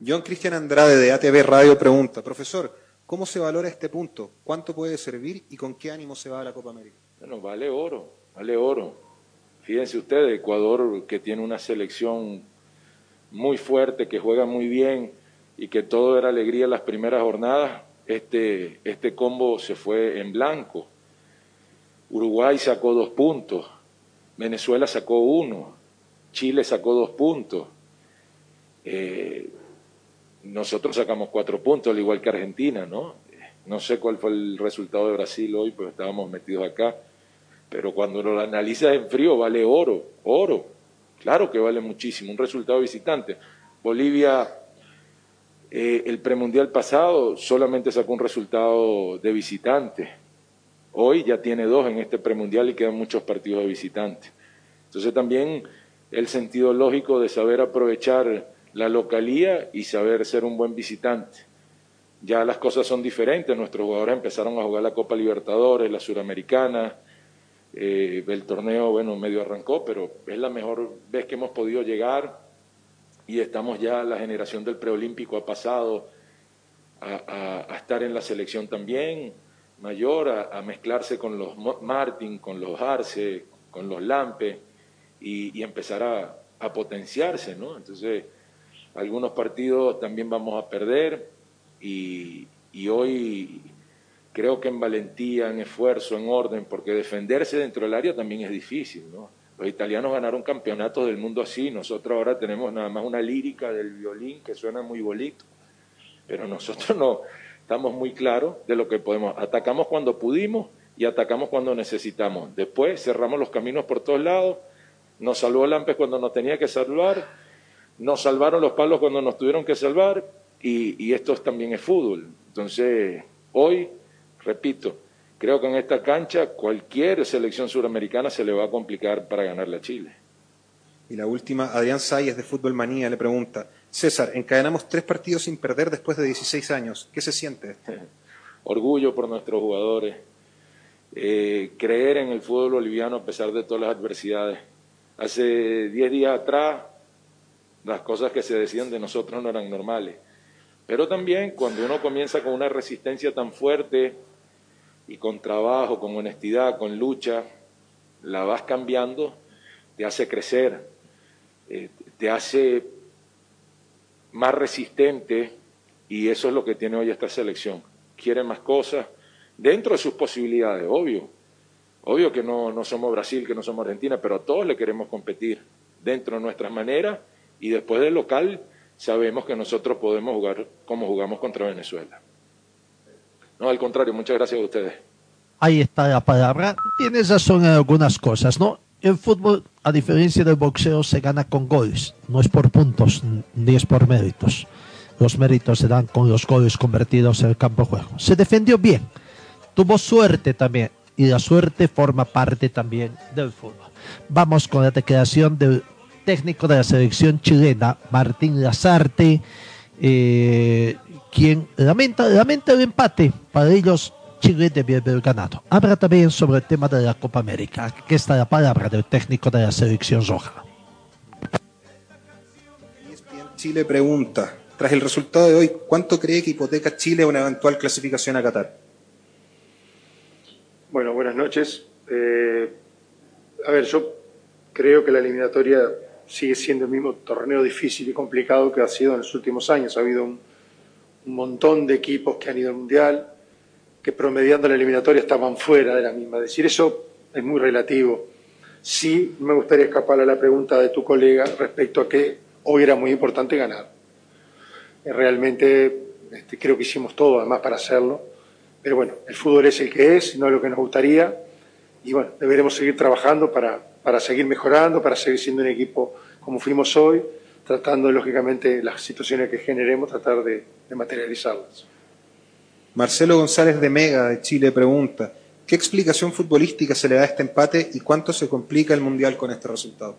F: John Cristian Andrade de ATV Radio pregunta, profesor, ¿cómo se valora este punto? ¿Cuánto puede servir y con qué ánimo se va a la Copa América?
I: Bueno, vale oro, vale oro. Fíjense ustedes, Ecuador que tiene una selección muy fuerte, que juega muy bien y que todo era alegría en las primeras jornadas, este, este combo se fue en blanco. Uruguay sacó dos puntos, Venezuela sacó uno, Chile sacó dos puntos. Eh, nosotros sacamos cuatro puntos, al igual que Argentina, ¿no? No sé cuál fue el resultado de Brasil hoy, pues estábamos metidos acá. Pero cuando lo analizas en frío, vale oro, oro. Claro que vale muchísimo, un resultado visitante. Bolivia, eh, el premundial pasado, solamente sacó un resultado de visitante. Hoy ya tiene dos en este premundial y quedan muchos partidos de visitante. Entonces también el sentido lógico de saber aprovechar la localía y saber ser un buen visitante. Ya las cosas son diferentes, nuestros jugadores empezaron a jugar la Copa Libertadores, la Suramericana, eh, el torneo, bueno, medio arrancó, pero es la mejor vez que hemos podido llegar y estamos ya, la generación del preolímpico ha pasado a, estar en la selección también mayor, a, mezclarse con los Martin, con los Arce, con los Lampe y, empezar a, a potenciarse, ¿no? Entonces, algunos partidos también vamos a perder y, hoy creo que en valentía, en esfuerzo, en orden, porque defenderse dentro del área también es difícil, ¿no? Los italianos ganaron campeonatos del mundo así, nosotros ahora tenemos nada más una lírica del violín que suena muy bonito, pero nosotros no estamos muy claros de lo que podemos. Atacamos cuando pudimos y atacamos cuando necesitamos. Después cerramos los caminos por todos lados, nos salvó Lampes cuando nos tenía que salvar nos salvaron los palos cuando nos tuvieron que salvar y, esto también es fútbol. Entonces, hoy, repito, creo que en esta cancha cualquier selección suramericana se le va a complicar para ganarle a Chile.
F: Y la última, Adrián Sayes de Fútbol Manía le pregunta, César, encadenamos tres partidos sin perder después de 16 años. ¿Qué se siente?
I: Orgullo por nuestros jugadores. Eh, creer en el fútbol boliviano a pesar de todas las adversidades. Hace 10 días atrás las cosas que se decían de nosotros no eran normales. Pero también cuando uno comienza con una resistencia tan fuerte y con trabajo, con honestidad, con lucha, la vas cambiando, te hace crecer, eh, te hace más resistente y eso es lo que tiene hoy esta selección. Quiere más cosas dentro de sus posibilidades, obvio. Obvio que no, no somos Brasil, que no somos Argentina, pero a todos le queremos competir dentro de nuestras maneras y después del local sabemos que nosotros podemos jugar como jugamos contra Venezuela. No, al contrario, muchas gracias a ustedes.
B: Ahí está la palabra. Tienes razón en algunas cosas, ¿no? El fútbol, a diferencia del boxeo, se gana con goles. No es por puntos, ni es por méritos. Los méritos se dan con los goles convertidos en el campo de juego. Se defendió bien. Tuvo suerte también. Y la suerte forma parte también del fútbol. Vamos con la declaración del técnico de la selección chilena, Martín Lazarte, eh, quien lamenta, lamenta el empate. Para ellos, Chile debe haber ganado. Habla también sobre el tema de la Copa América. Aquí está la palabra del técnico de la selección roja.
F: Chile pregunta, tras el resultado de hoy, ¿cuánto cree que hipoteca Chile una eventual clasificación a Qatar?
H: Bueno, buenas noches. Eh, a ver, yo creo que la eliminatoria sigue siendo el mismo torneo difícil y complicado que ha sido en los últimos años. Ha habido un, montón de equipos que han ido al Mundial, que promediando la eliminatoria estaban fuera de la misma. decir, eso es muy relativo. Sí me gustaría escapar a la pregunta de tu colega respecto a que hoy era muy importante ganar. Eh, realmente este, creo que hicimos todo además para hacerlo. Pero bueno, el fútbol es el que es, no es lo que nos gustaría. Y bueno, deberemos seguir trabajando para, para seguir mejorando, para seguir siendo un equipo como fuimos hoy, tratando lógicamente las situaciones que generemos, tratar de, materializarlas.
F: Marcelo González de Mega de Chile pregunta, ¿qué explicación futbolística se le da a este empate y cuánto se complica el Mundial con este resultado?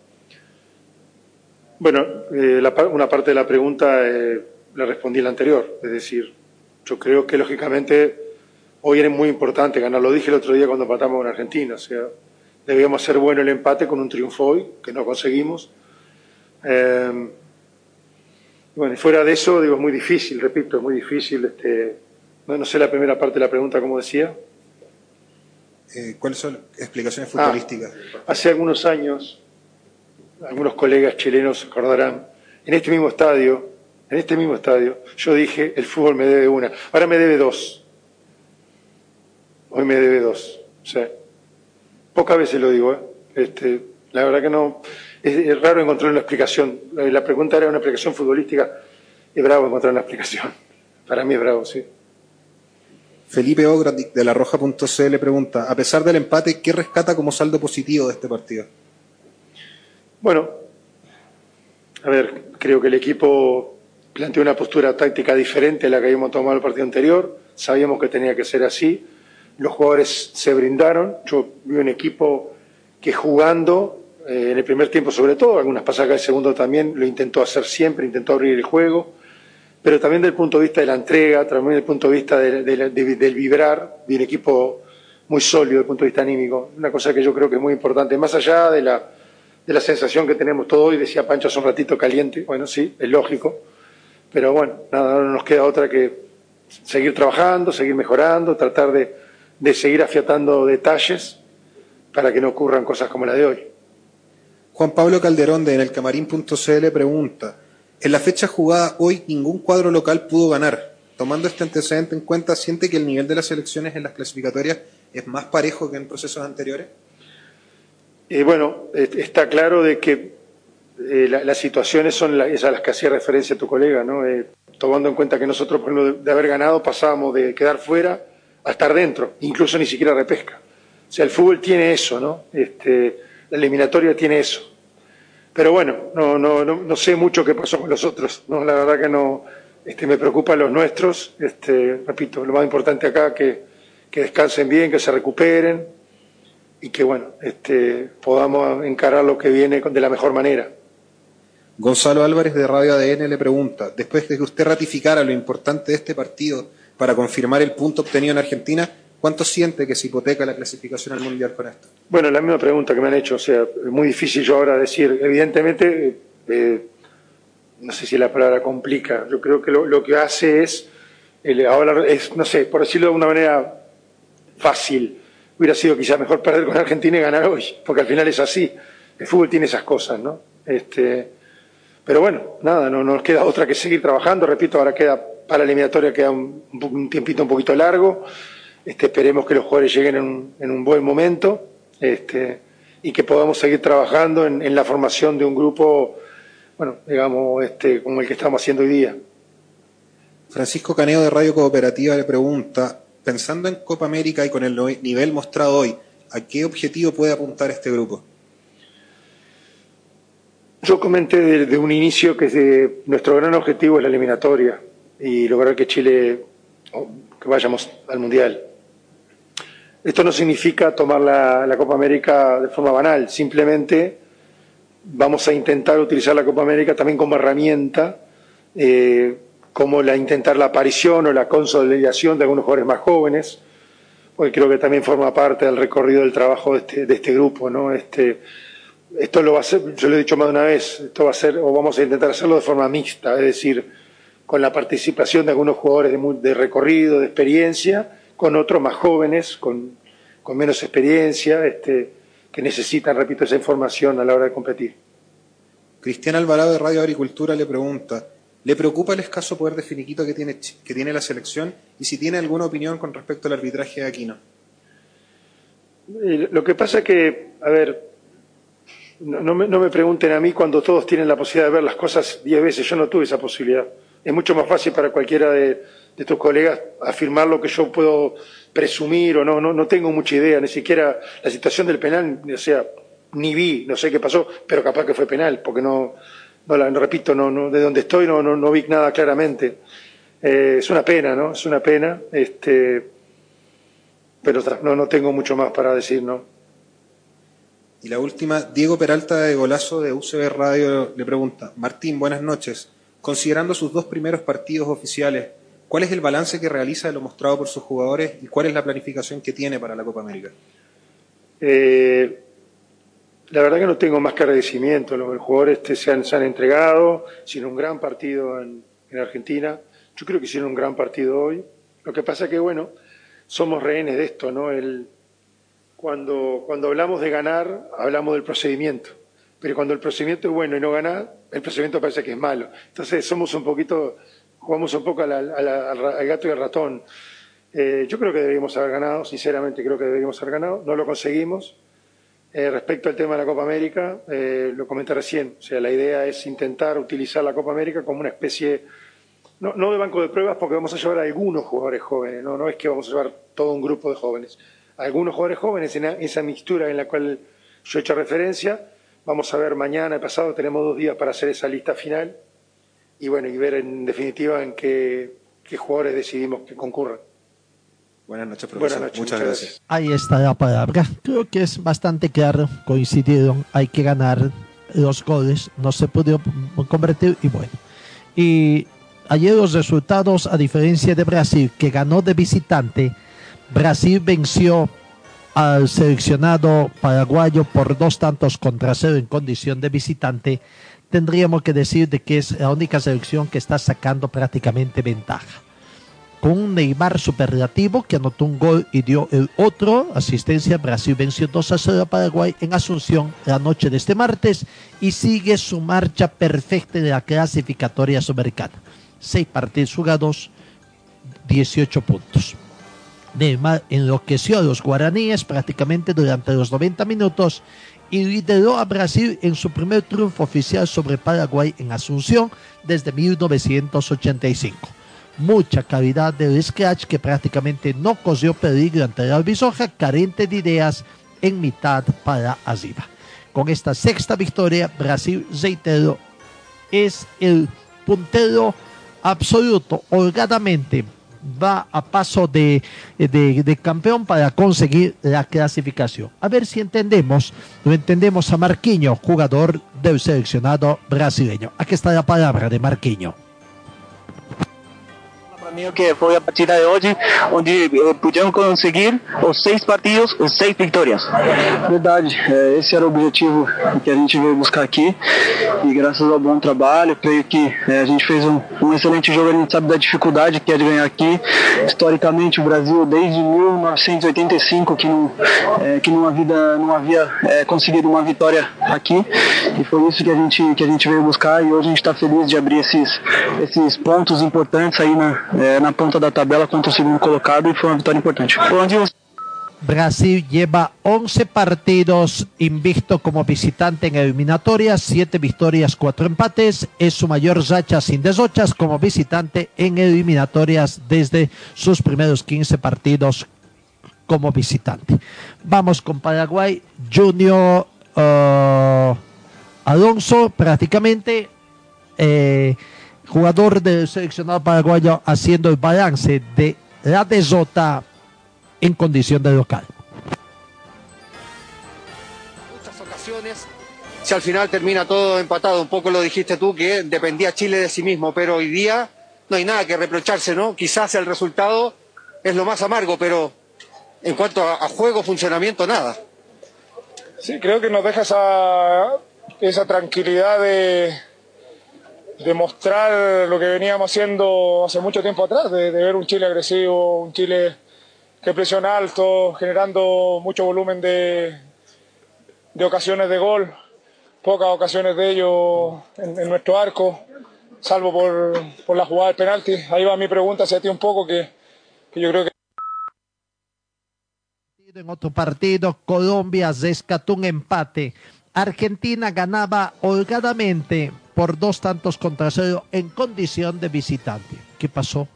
H: Bueno, eh, una parte de la pregunta eh,
J: le respondí la anterior. Es decir, yo creo que lógicamente hoy era muy importante ganar. Lo dije el otro día cuando empatamos con Argentina. O sea, debíamos hacer bueno el empate con un triunfo hoy, que no conseguimos. Eh, bueno, y fuera de eso, digo, es muy difícil, repito, es muy difícil. Este, no, no sé la primera parte de la pregunta, como decía.
F: Eh, ¿Cuáles son explicaciones futbolísticas?
J: Ah, hace algunos años, algunos colegas chilenos acordarán, en este mismo estadio, en este mismo estadio, yo dije, el fútbol me debe una, ahora me debe dos. Hoy me debe dos. Sea, pocas veces lo digo, ¿eh? este, la verdad que no, es, raro encontrar una explicación. La pregunta era una explicación futbolística, es bravo encontrar una explicación. Para mí es bravo, sí.
F: Felipe Ogra de la Roja.cl pregunta, a pesar del empate, ¿qué rescata como saldo positivo de este partido?
J: Bueno, a ver, creo que el equipo planteó una postura táctica diferente a la que habíamos tomado el partido anterior. Sabíamos que tenía que ser así. Los jugadores se brindaron. Yo vi un equipo que jugando, eh, en el primer tiempo sobre todo, algunas pasajes del segundo también, lo intentó hacer siempre, intentó abrir el juego pero también desde el punto de vista de la entrega, también desde el punto de vista del vibrar, de un equipo muy sólido desde el punto de vista anímico. Una cosa que yo creo que es muy importante, más allá de la, de la sensación que tenemos todo hoy, decía Pancho hace un ratito caliente, bueno, sí, es lógico, pero bueno, nada, no nos queda otra que seguir trabajando, seguir mejorando, tratar de, de seguir afiatando detalles para que no ocurran cosas como la de hoy.
F: Juan Pablo Calderón de en el camarín.cl pregunta, en la fecha jugada hoy ningún cuadro local pudo ganar. Tomando este antecedente en cuenta, ¿siente que el nivel de las elecciones en las clasificatorias es más parejo que en procesos anteriores?
J: Eh, bueno, está claro de que eh, las situaciones son esas a las que hacía referencia tu colega, ¿no? Eh, tomando en cuenta que nosotros, por ejemplo, de, haber ganado, pasábamos de quedar fuera a estar dentro, incluso ni siquiera repesca. O sea, el fútbol tiene eso, ¿no? Este, la eliminatoria tiene eso. Pero bueno, no, no, no, sé mucho qué pasó con los otros. No, la verdad que no. Este, me preocupan los nuestros. Este, repito, lo más importante acá que, que descansen bien, que se recuperen y que bueno, este, podamos encarar lo que viene de la mejor manera.
F: Gonzalo Álvarez de Radio ADN le pregunta, después de que usted ratificara lo importante de este partido para confirmar el punto obtenido en Argentina, ¿Cuánto siente que se hipoteca la clasificación al Mundial con esto?
J: Bueno, la misma pregunta que me han hecho, o sea, es muy difícil yo ahora decir, evidentemente, eh, no sé si la palabra complica, yo creo que lo, que hace es, ahora es, no sé, por decirlo de una manera fácil, hubiera sido quizás mejor perder con Argentina y ganar hoy, porque al final es así, el fútbol tiene esas cosas, ¿no? Este, pero bueno, nada, no, nos queda otra que seguir trabajando, repito, ahora queda para la eliminatoria queda un, un tiempito un poquito largo, este, esperemos que los jugadores lleguen en un, buen momento este, y que podamos seguir trabajando en, la formación de un grupo, bueno, digamos, este, como el que estamos haciendo hoy día.
F: Francisco Caneo de Radio Cooperativa le pregunta, pensando en Copa América y con el nivel mostrado hoy, ¿a qué objetivo puede apuntar este grupo?
J: Yo comenté desde un inicio que nuestro gran objetivo es la eliminatoria y lograr que Chile, que vayamos al Mundial. Esto no significa tomar la, Copa América de forma banal, simplemente vamos a intentar utilizar la Copa América también como herramienta, eh, como la intentar la aparición o la consolidación de algunos jugadores más jóvenes, porque creo que también forma parte del recorrido del trabajo de este, este grupo, ¿no? Este, esto lo va a hacer, yo lo he dicho más de una vez, esto va a ser, o vamos a intentar hacerlo de forma mixta, es decir, con la participación de algunos jugadores de, de recorrido, de experiencia, con otros más jóvenes, con, menos experiencia, este, que necesitan, repito, esa información a la hora de competir.
F: Cristian Alvarado de Radio Agricultura le pregunta, ¿le preocupa el escaso poder de finiquito que tiene, que tiene la selección y si tiene alguna opinión con respecto al arbitraje de Aquino?
J: Lo que pasa es que, a ver, no, me, no me pregunten a mí cuando todos tienen la posibilidad de ver las cosas diez veces, yo no tuve esa posibilidad. Es mucho más fácil para cualquiera de, tus colegas afirmar lo que yo puedo presumir o no, no, no tengo mucha idea, ni siquiera la situación del penal, o sea, ni vi, no sé qué pasó, pero capaz que fue penal, porque no, no, la, repito, no, no, de donde estoy no, no, no vi nada claramente. Eh, es una pena, ¿no? Es una pena, este, pero no, no tengo mucho más para decir, ¿no?
F: Y la última, Diego Peralta de Golazo de UCB Radio le pregunta, Martín, buenas noches. Considerando sus dos primeros partidos oficiales, ¿cuál es el balance que realiza de lo mostrado por sus jugadores y cuál es la planificación que tiene para la Copa América?
J: Eh, la verdad que no tengo más que agradecimiento. Los jugadores este, se, han, entregado, hicieron un gran partido en, en Argentina. Yo creo que hicieron un gran partido hoy. Lo que pasa que, bueno, somos rehenes de esto, ¿no? El, cuando hablamos de ganar, hablamos del procedimiento. Pero cuando el procedimiento es bueno y no gana, el procedimiento parece que es malo. Entonces somos un poquito, jugamos un poco a la- a la- al gato y al ratón. Eh, yo creo que deberíamos haber ganado, sinceramente creo que deberíamos haber ganado. No lo conseguimos. Eh, respecto al tema de la Copa América, eh, lo comenté recién. O sea, la idea es intentar utilizar la Copa América como una especie, no, no de banco de pruebas, porque vamos a llevar a algunos jugadores jóvenes, no, no es que vamos a llevar todo un grupo de jóvenes. Algunos jugadores jóvenes en esa mixtura en la cual yo he hecho referencia. Vamos a ver mañana, pasado, tenemos dos días para hacer esa lista final y bueno, y ver en definitiva en qué, qué jugadores decidimos que concurran.
F: Buenas noches,
J: Buenas
F: profesor.
J: noches,
F: muchas
J: muchas
F: gracias.
B: Ahí está la palabra. Creo que es bastante claro. Coincidieron. Hay que ganar los goles. No se pudo convertir. Y bueno. Y ayer los resultados, a diferencia de Brasil, que ganó de visitante, Brasil venció al seleccionado paraguayo por dos tantos contra cero en condición de visitante. Tendríamos que decir de que es la única selección que está sacando prácticamente ventaja con un Neymar superlativo que anotó un gol y dio el otro. Asistencia, Brasil venció 2 a 0 a Paraguay en Asunción la noche de este martes y sigue su marcha perfecta de la clasificatoria sudamericana. Seis partidos jugados, 18 puntos. Neymar enloqueció a los guaraníes prácticamente durante los 90 minutos y lideró a Brasil en su primer triunfo oficial sobre Paraguay en Asunción desde 1985 mucha calidad del scratch que prácticamente no cogió peligro ante la albisoja, carente de ideas en mitad para arriba. Con esta sexta victoria, Brasil, reitero, es el puntero absoluto, holgadamente va a paso de, de, campeón para conseguir la clasificación. A ver si entendemos, lo entendemos a Marquinho, jugador del seleccionado brasileño. Aquí está la palabra de Marquinho.
K: Para mim, que foi a partida de hoje, onde eh, pudemos conseguir os seis partidos, os seis vitórias.
L: Verdade, é, esse era o objetivo que a gente veio buscar aqui e graças ao bom trabalho, creio que é, a gente fez um, um excelente jogo, a gente sabe da dificuldade que é de ganhar aqui. Historicamente, o Brasil desde 1985 que não, é, que não havia, não havia é, conseguido uma vitória aqui e foi isso que a gente, que a gente veio buscar e hoje a gente está feliz de abrir esses, esses pontos importantes aí na, é, na ponta da tabela contra o segundo colocado e foi uma vitória importante. Onde
B: Brasil lleva 11 partidos invicto como visitante en eliminatorias, 7 victorias, 4 empates. Es su mayor racha sin deshochas como visitante en eliminatorias desde sus primeros 15 partidos como visitante. Vamos con Paraguay. Junior uh, Alonso, prácticamente eh, jugador del seleccionado paraguayo, haciendo el balance de la desota en condición de local.
C: muchas ocasiones, si al final termina todo empatado, un poco lo dijiste tú, que dependía Chile de sí mismo, pero hoy día no hay nada que reprocharse, ¿no? Quizás el resultado es lo más amargo, pero en cuanto a, a juego, funcionamiento, nada.
E: Sí, creo que nos deja esa, esa tranquilidad de, de mostrar lo que veníamos haciendo hace mucho tiempo atrás, de, de ver un Chile agresivo, un Chile que presiona alto, generando mucho volumen de, de ocasiones de gol, pocas ocasiones de ello en, en nuestro arco, salvo por, por la jugada del penalti. Ahí va mi pregunta hacia ti un poco, que, que yo creo que
B: En otro partido, Colombia rescató un empate. Argentina ganaba holgadamente por dos tantos contra cero en condición de visitante. ¿Qué pasó?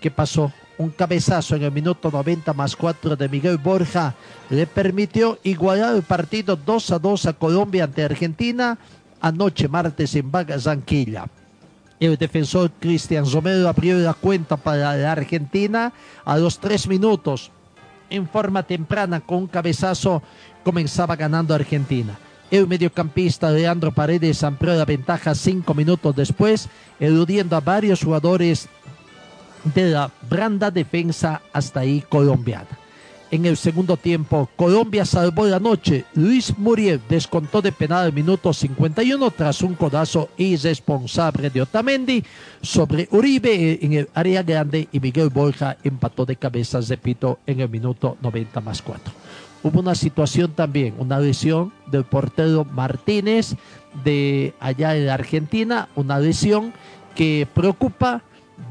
B: ¿Qué pasó? Un cabezazo en el minuto 90 más 4 de Miguel Borja le permitió igualar el partido 2 a 2 a Colombia ante Argentina anoche martes en Barranquilla. El defensor Cristian Romero abrió la cuenta para la Argentina a los tres minutos. En forma temprana, con un cabezazo, comenzaba ganando Argentina. El mediocampista Leandro Paredes amplió la ventaja cinco minutos después, eludiendo a varios jugadores de la branda defensa hasta ahí colombiana. En el segundo tiempo, Colombia salvó la noche. Luis Muriel descontó de penal al minuto 51 tras un codazo irresponsable de Otamendi sobre Uribe en el área grande y Miguel Borja empató de cabezas, repito, en el minuto 90 más 4. Hubo una situación también, una lesión del portero Martínez de allá de Argentina, una lesión que preocupa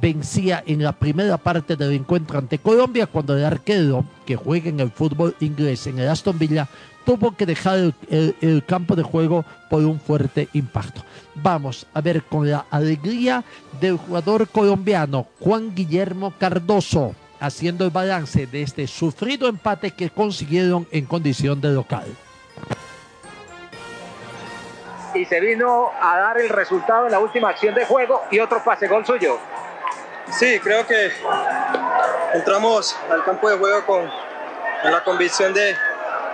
B: vencía en la primera parte del encuentro ante Colombia cuando el arquero que juega en el fútbol inglés en el Aston Villa tuvo que dejar el, el- campo de juego por un fuerte impacto. Vamos a ver con la alegría del jugador colombiano Juan Guillermo Cardoso haciendo el balance de este sufrido empate que consiguieron en condición de local.
M: y se vino a dar el resultado en la última acción de juego y otro pase gol suyo.
N: Sí, creo que entramos al campo de juego con, con la convicción de,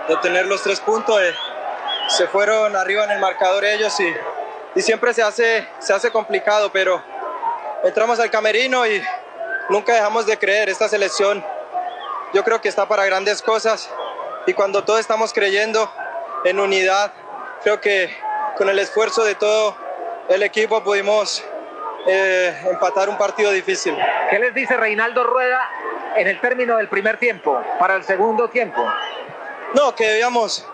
N: de obtener los tres puntos. eh, se fueron arriba en el marcador ellos y, y siempre se hace, se hace complicado, pero entramos al camerino y nunca dejamos de creer. Esta selección yo creo que está para grandes cosas y cuando todos estamos creyendo en unidad, creo que con el esfuerzo de todo el equipo pudimos eh, empatar un partido difícil.
M: ¿Qué les dice Reinaldo Rueda en el término del primer tiempo para el segundo tiempo?
N: No, que debíamos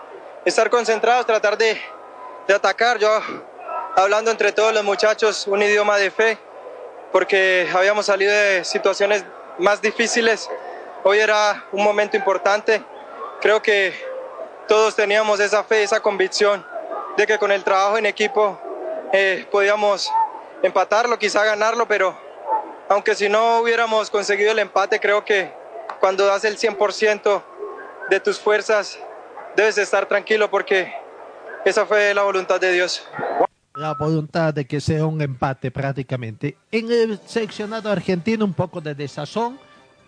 N: estar concentrados, tratar de, de atacar. Yo hablando entre todos los muchachos un idioma de fe, porque habíamos salido de situaciones más difíciles. Hoy era un momento importante. Creo que todos teníamos esa fe, esa convicción de que con el trabajo en equipo eh, podíamos empatarlo, quizá ganarlo, pero aunque si no hubiéramos conseguido el empate, creo que cuando das el 100% de tus fuerzas, debes estar tranquilo porque esa fue la voluntad de Dios.
B: La voluntad de que sea un empate prácticamente. En el seleccionado argentino un poco de desazón,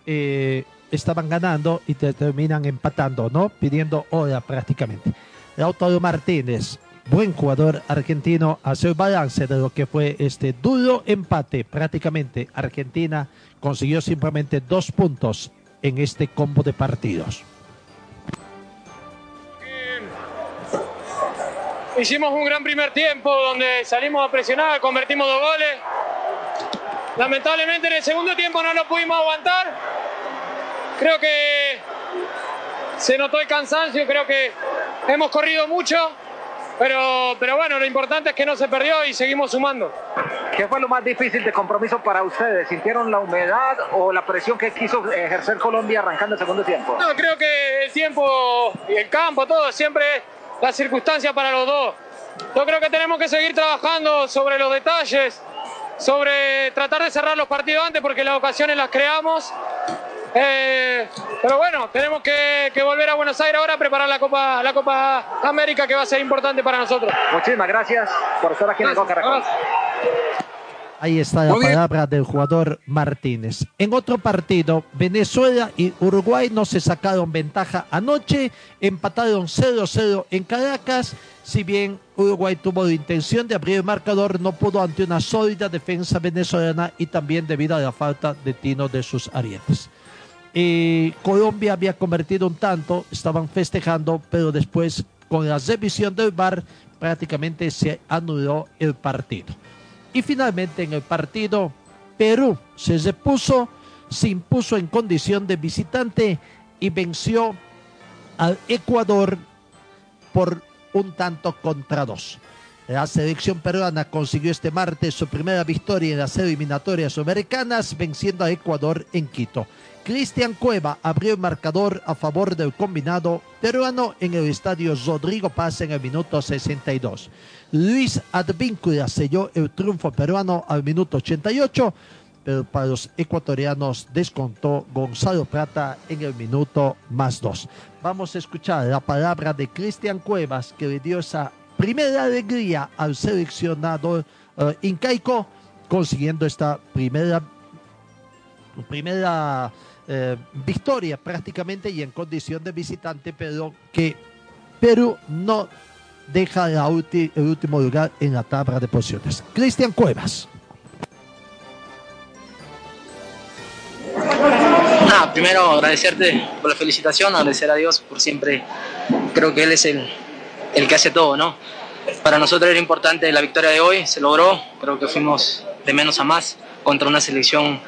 B: eh, estaban ganando y te terminan empatando, ¿no? Pidiendo hora prácticamente. Lautaro Martínez, buen jugador argentino, hace el balance de lo que fue este duro empate. Prácticamente Argentina consiguió simplemente dos puntos en este combo de partidos.
O: Hicimos un gran primer tiempo donde salimos a presionar, convertimos dos goles. Lamentablemente en el segundo tiempo no lo pudimos aguantar. Creo que se notó el cansancio, creo que hemos corrido mucho, pero, pero bueno, lo importante es que no se perdió y seguimos sumando.
M: ¿Qué fue lo más difícil de compromiso para ustedes? ¿Sintieron la humedad o la presión que quiso ejercer Colombia arrancando el segundo tiempo?
O: No, creo que el tiempo y el campo, todo, siempre la circunstancia para los dos. Yo creo que tenemos que seguir trabajando sobre los detalles, sobre tratar de cerrar los partidos antes porque las ocasiones las creamos. Eh, pero bueno, tenemos que, que volver a Buenos Aires ahora a preparar la Copa, la Copa América que va a ser importante para nosotros.
M: Muchísimas gracias por estar aquí en el Caracol.
B: Ahí está la palabra del jugador Martínez. En otro partido, Venezuela y Uruguay no se sacaron ventaja anoche, empataron 0-0 en Caracas. Si bien Uruguay tuvo la intención de abrir el marcador, no pudo ante una sólida defensa venezolana y también debido a la falta de tino de sus arietes. Eh, Colombia había convertido un tanto, estaban festejando, pero después con la revisión del VAR prácticamente se anuló el partido. Y finalmente en el partido, Perú se repuso, se impuso en condición de visitante y venció al Ecuador por un tanto contra dos. La selección peruana consiguió este martes su primera victoria en las eliminatorias americanas, venciendo a Ecuador en Quito. Cristian Cueva abrió el marcador a favor del combinado peruano en el estadio Rodrigo Paz en el minuto 62. Luis Advíncula selló el triunfo peruano al minuto 88, pero para los ecuatorianos descontó Gonzalo Plata en el minuto más dos. Vamos a escuchar la palabra de Cristian Cuevas que le dio esa primera alegría al seleccionador eh, incaico, consiguiendo esta primera, primera eh, victoria prácticamente y en condición de visitante, pero que Perú no deja la ulti- el último lugar en la tabla de posiciones. Cristian Cuevas.
P: Nada, primero agradecerte por la felicitación, agradecer a Dios por siempre. Creo que Él es el, el que hace todo, ¿no? Para nosotros era importante la victoria de hoy, se logró. Creo que fuimos de menos a más contra una selección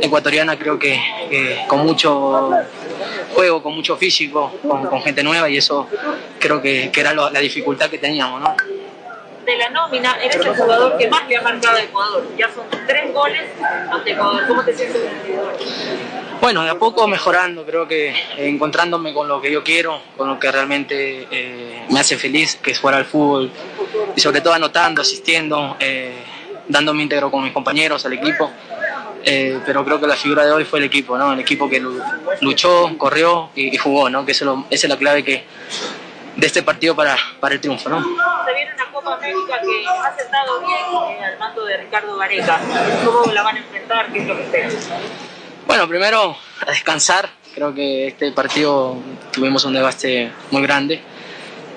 P: ecuatoriana, creo que, que con mucho juego, con mucho físico, con, con gente nueva y eso creo que, que era lo- la dificultad que teníamos, ¿no?
Q: de la nómina, eres el jugador que más le ha marcado a Ecuador. Ya son tres goles ante Ecuador. ¿Cómo te sientes?
P: Bueno, de a poco mejorando, creo que eh, encontrándome con lo que yo quiero, con lo que realmente eh, me hace feliz, que es jugar al fútbol, y sobre todo anotando, asistiendo, eh, dándome íntegro con mis compañeros, al equipo. Eh, pero creo que la figura de hoy fue el equipo, ¿no? El equipo que lu- luchó, corrió y, y jugó, ¿no? Que eso es lo- esa es la clave que, de este partido para, para el triunfo, ¿no?
Q: Se viene una Copa América que ha sentado bien eh, al mando de Ricardo Gareca. ¿Cómo la van a enfrentar? ¿Qué es lo que esperan?
P: Bueno, primero a descansar. Creo que este partido tuvimos un desgaste muy grande.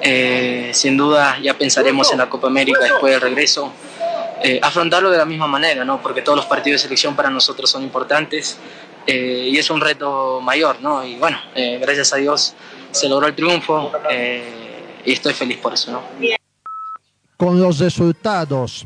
P: Eh, sin duda ya pensaremos en la Copa América después del regreso. Eh, afrontarlo de la misma manera, ¿no? porque todos los partidos de selección para nosotros son importantes eh, y es un reto mayor. ¿no? Y bueno, eh, gracias a Dios se logró el triunfo eh, y estoy feliz por eso. ¿no?
B: Con los resultados,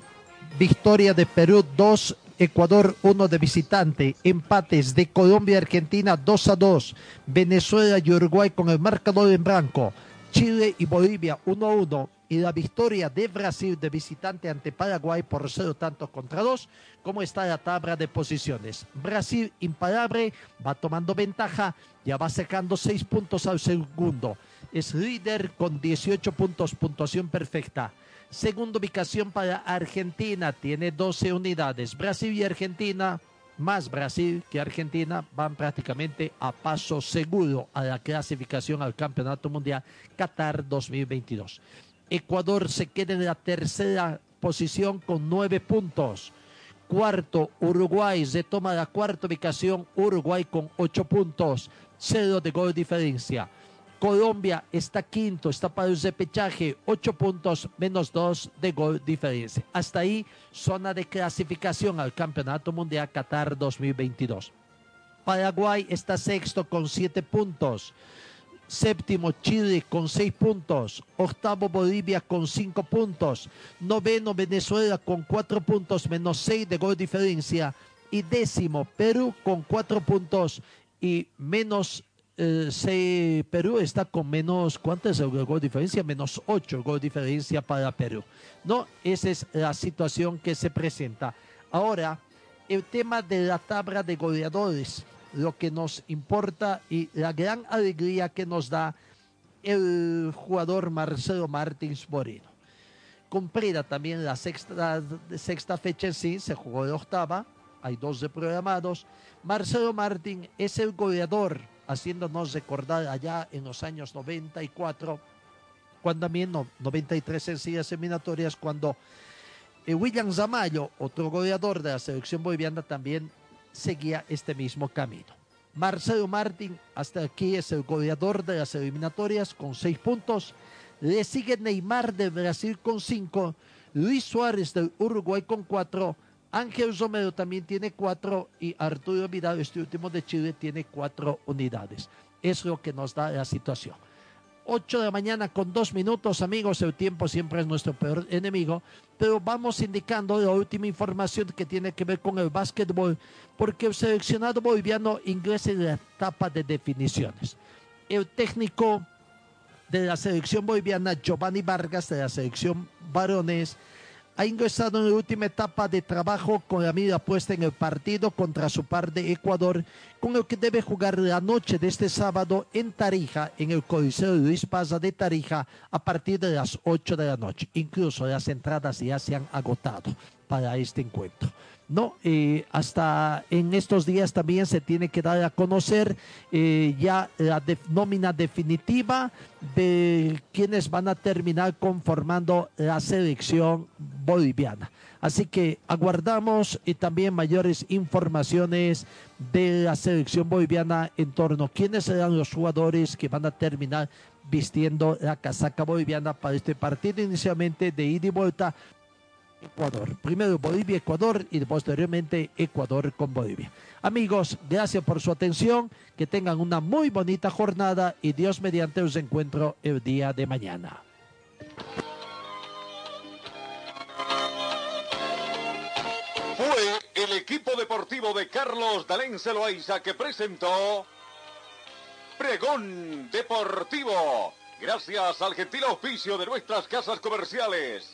B: victoria de Perú 2, Ecuador 1 de visitante, empates de Colombia y Argentina 2 a 2, Venezuela y Uruguay con el marcador en blanco, Chile y Bolivia 1 a 1 y la victoria de Brasil de visitante ante Paraguay por 0 tantos contra 2, ¿cómo está la tabla de posiciones? Brasil imparable, va tomando ventaja, ya va sacando 6 puntos al segundo, es líder con 18 puntos, puntuación perfecta. Segunda ubicación para Argentina, tiene 12 unidades. Brasil y Argentina, más Brasil que Argentina, van prácticamente a paso seguro a la clasificación al Campeonato Mundial Qatar 2022. Ecuador se queda en la tercera posición con nueve puntos. Cuarto, Uruguay se toma la cuarta ubicación. Uruguay con ocho puntos, cero de gol diferencia. Colombia está quinto, está para el repechaje, ocho puntos menos dos de gol diferencia. Hasta ahí, zona de clasificación al Campeonato Mundial Qatar 2022. Paraguay está sexto con siete puntos. Séptimo Chile con seis puntos. Octavo Bolivia con cinco puntos. Noveno Venezuela con cuatro puntos menos seis de gol diferencia. Y décimo Perú con cuatro puntos y menos eh, se- Perú está con menos, ¿cuánto es el gol diferencia? Menos 8 gol diferencia para Perú. No, esa es la situación que se presenta. Ahora, el tema de la tabla de goleadores, lo que nos importa y la gran alegría que nos da el jugador Marcelo Martins Moreno. Cumplida también la sexta, sexta fecha en sí, se jugó de octava, hay 12 programados. Marcelo Martín es el goleador, haciéndonos recordar allá en los años 94, cuando también no, 93 sencillas eliminatorias, cuando eh, William Zamayo, otro goleador de la selección boliviana, también seguía este mismo camino. Marcelo Martín hasta aquí es el goleador de las eliminatorias con seis puntos. Le sigue Neymar de Brasil con cinco. Luis Suárez del Uruguay con cuatro. Ángel Romero también tiene cuatro. Y Arturo Vidal, este último de Chile, tiene cuatro unidades. Es lo que nos da la situación. 8 de la mañana con dos minutos, amigos. El tiempo siempre es nuestro peor enemigo. Pero vamos indicando la última información que tiene que ver con el básquetbol, porque el seleccionado boliviano ingresa en la etapa de definiciones. El técnico de la selección boliviana, Giovanni Vargas, de la selección varones, ha ingresado en la última etapa de trabajo con la mira puesta en el partido contra su par de Ecuador, con el que debe jugar la noche de este sábado en Tarija, en el Coliseo Luis Paza de Tarija, a partir de las 8 de la noche. Incluso las entradas ya se han agotado para este encuentro. No, eh, hasta en estos días también se tiene que dar a conocer eh, ya la nómina definitiva de quienes van a terminar conformando la selección boliviana. Así que aguardamos y también mayores informaciones de la selección boliviana en torno a quiénes serán los jugadores que van a terminar vistiendo la casaca boliviana para este partido inicialmente de ida y vuelta Ecuador. Primero Bolivia, Ecuador y posteriormente Ecuador con Bolivia. Amigos, gracias por su atención, que tengan una muy bonita jornada y Dios mediante os encuentro el día de mañana.
R: Fue el equipo deportivo de Carlos Dalén Celoaiza que presentó Pregón Deportivo. Gracias al gentil auspicio de nuestras casas comerciales.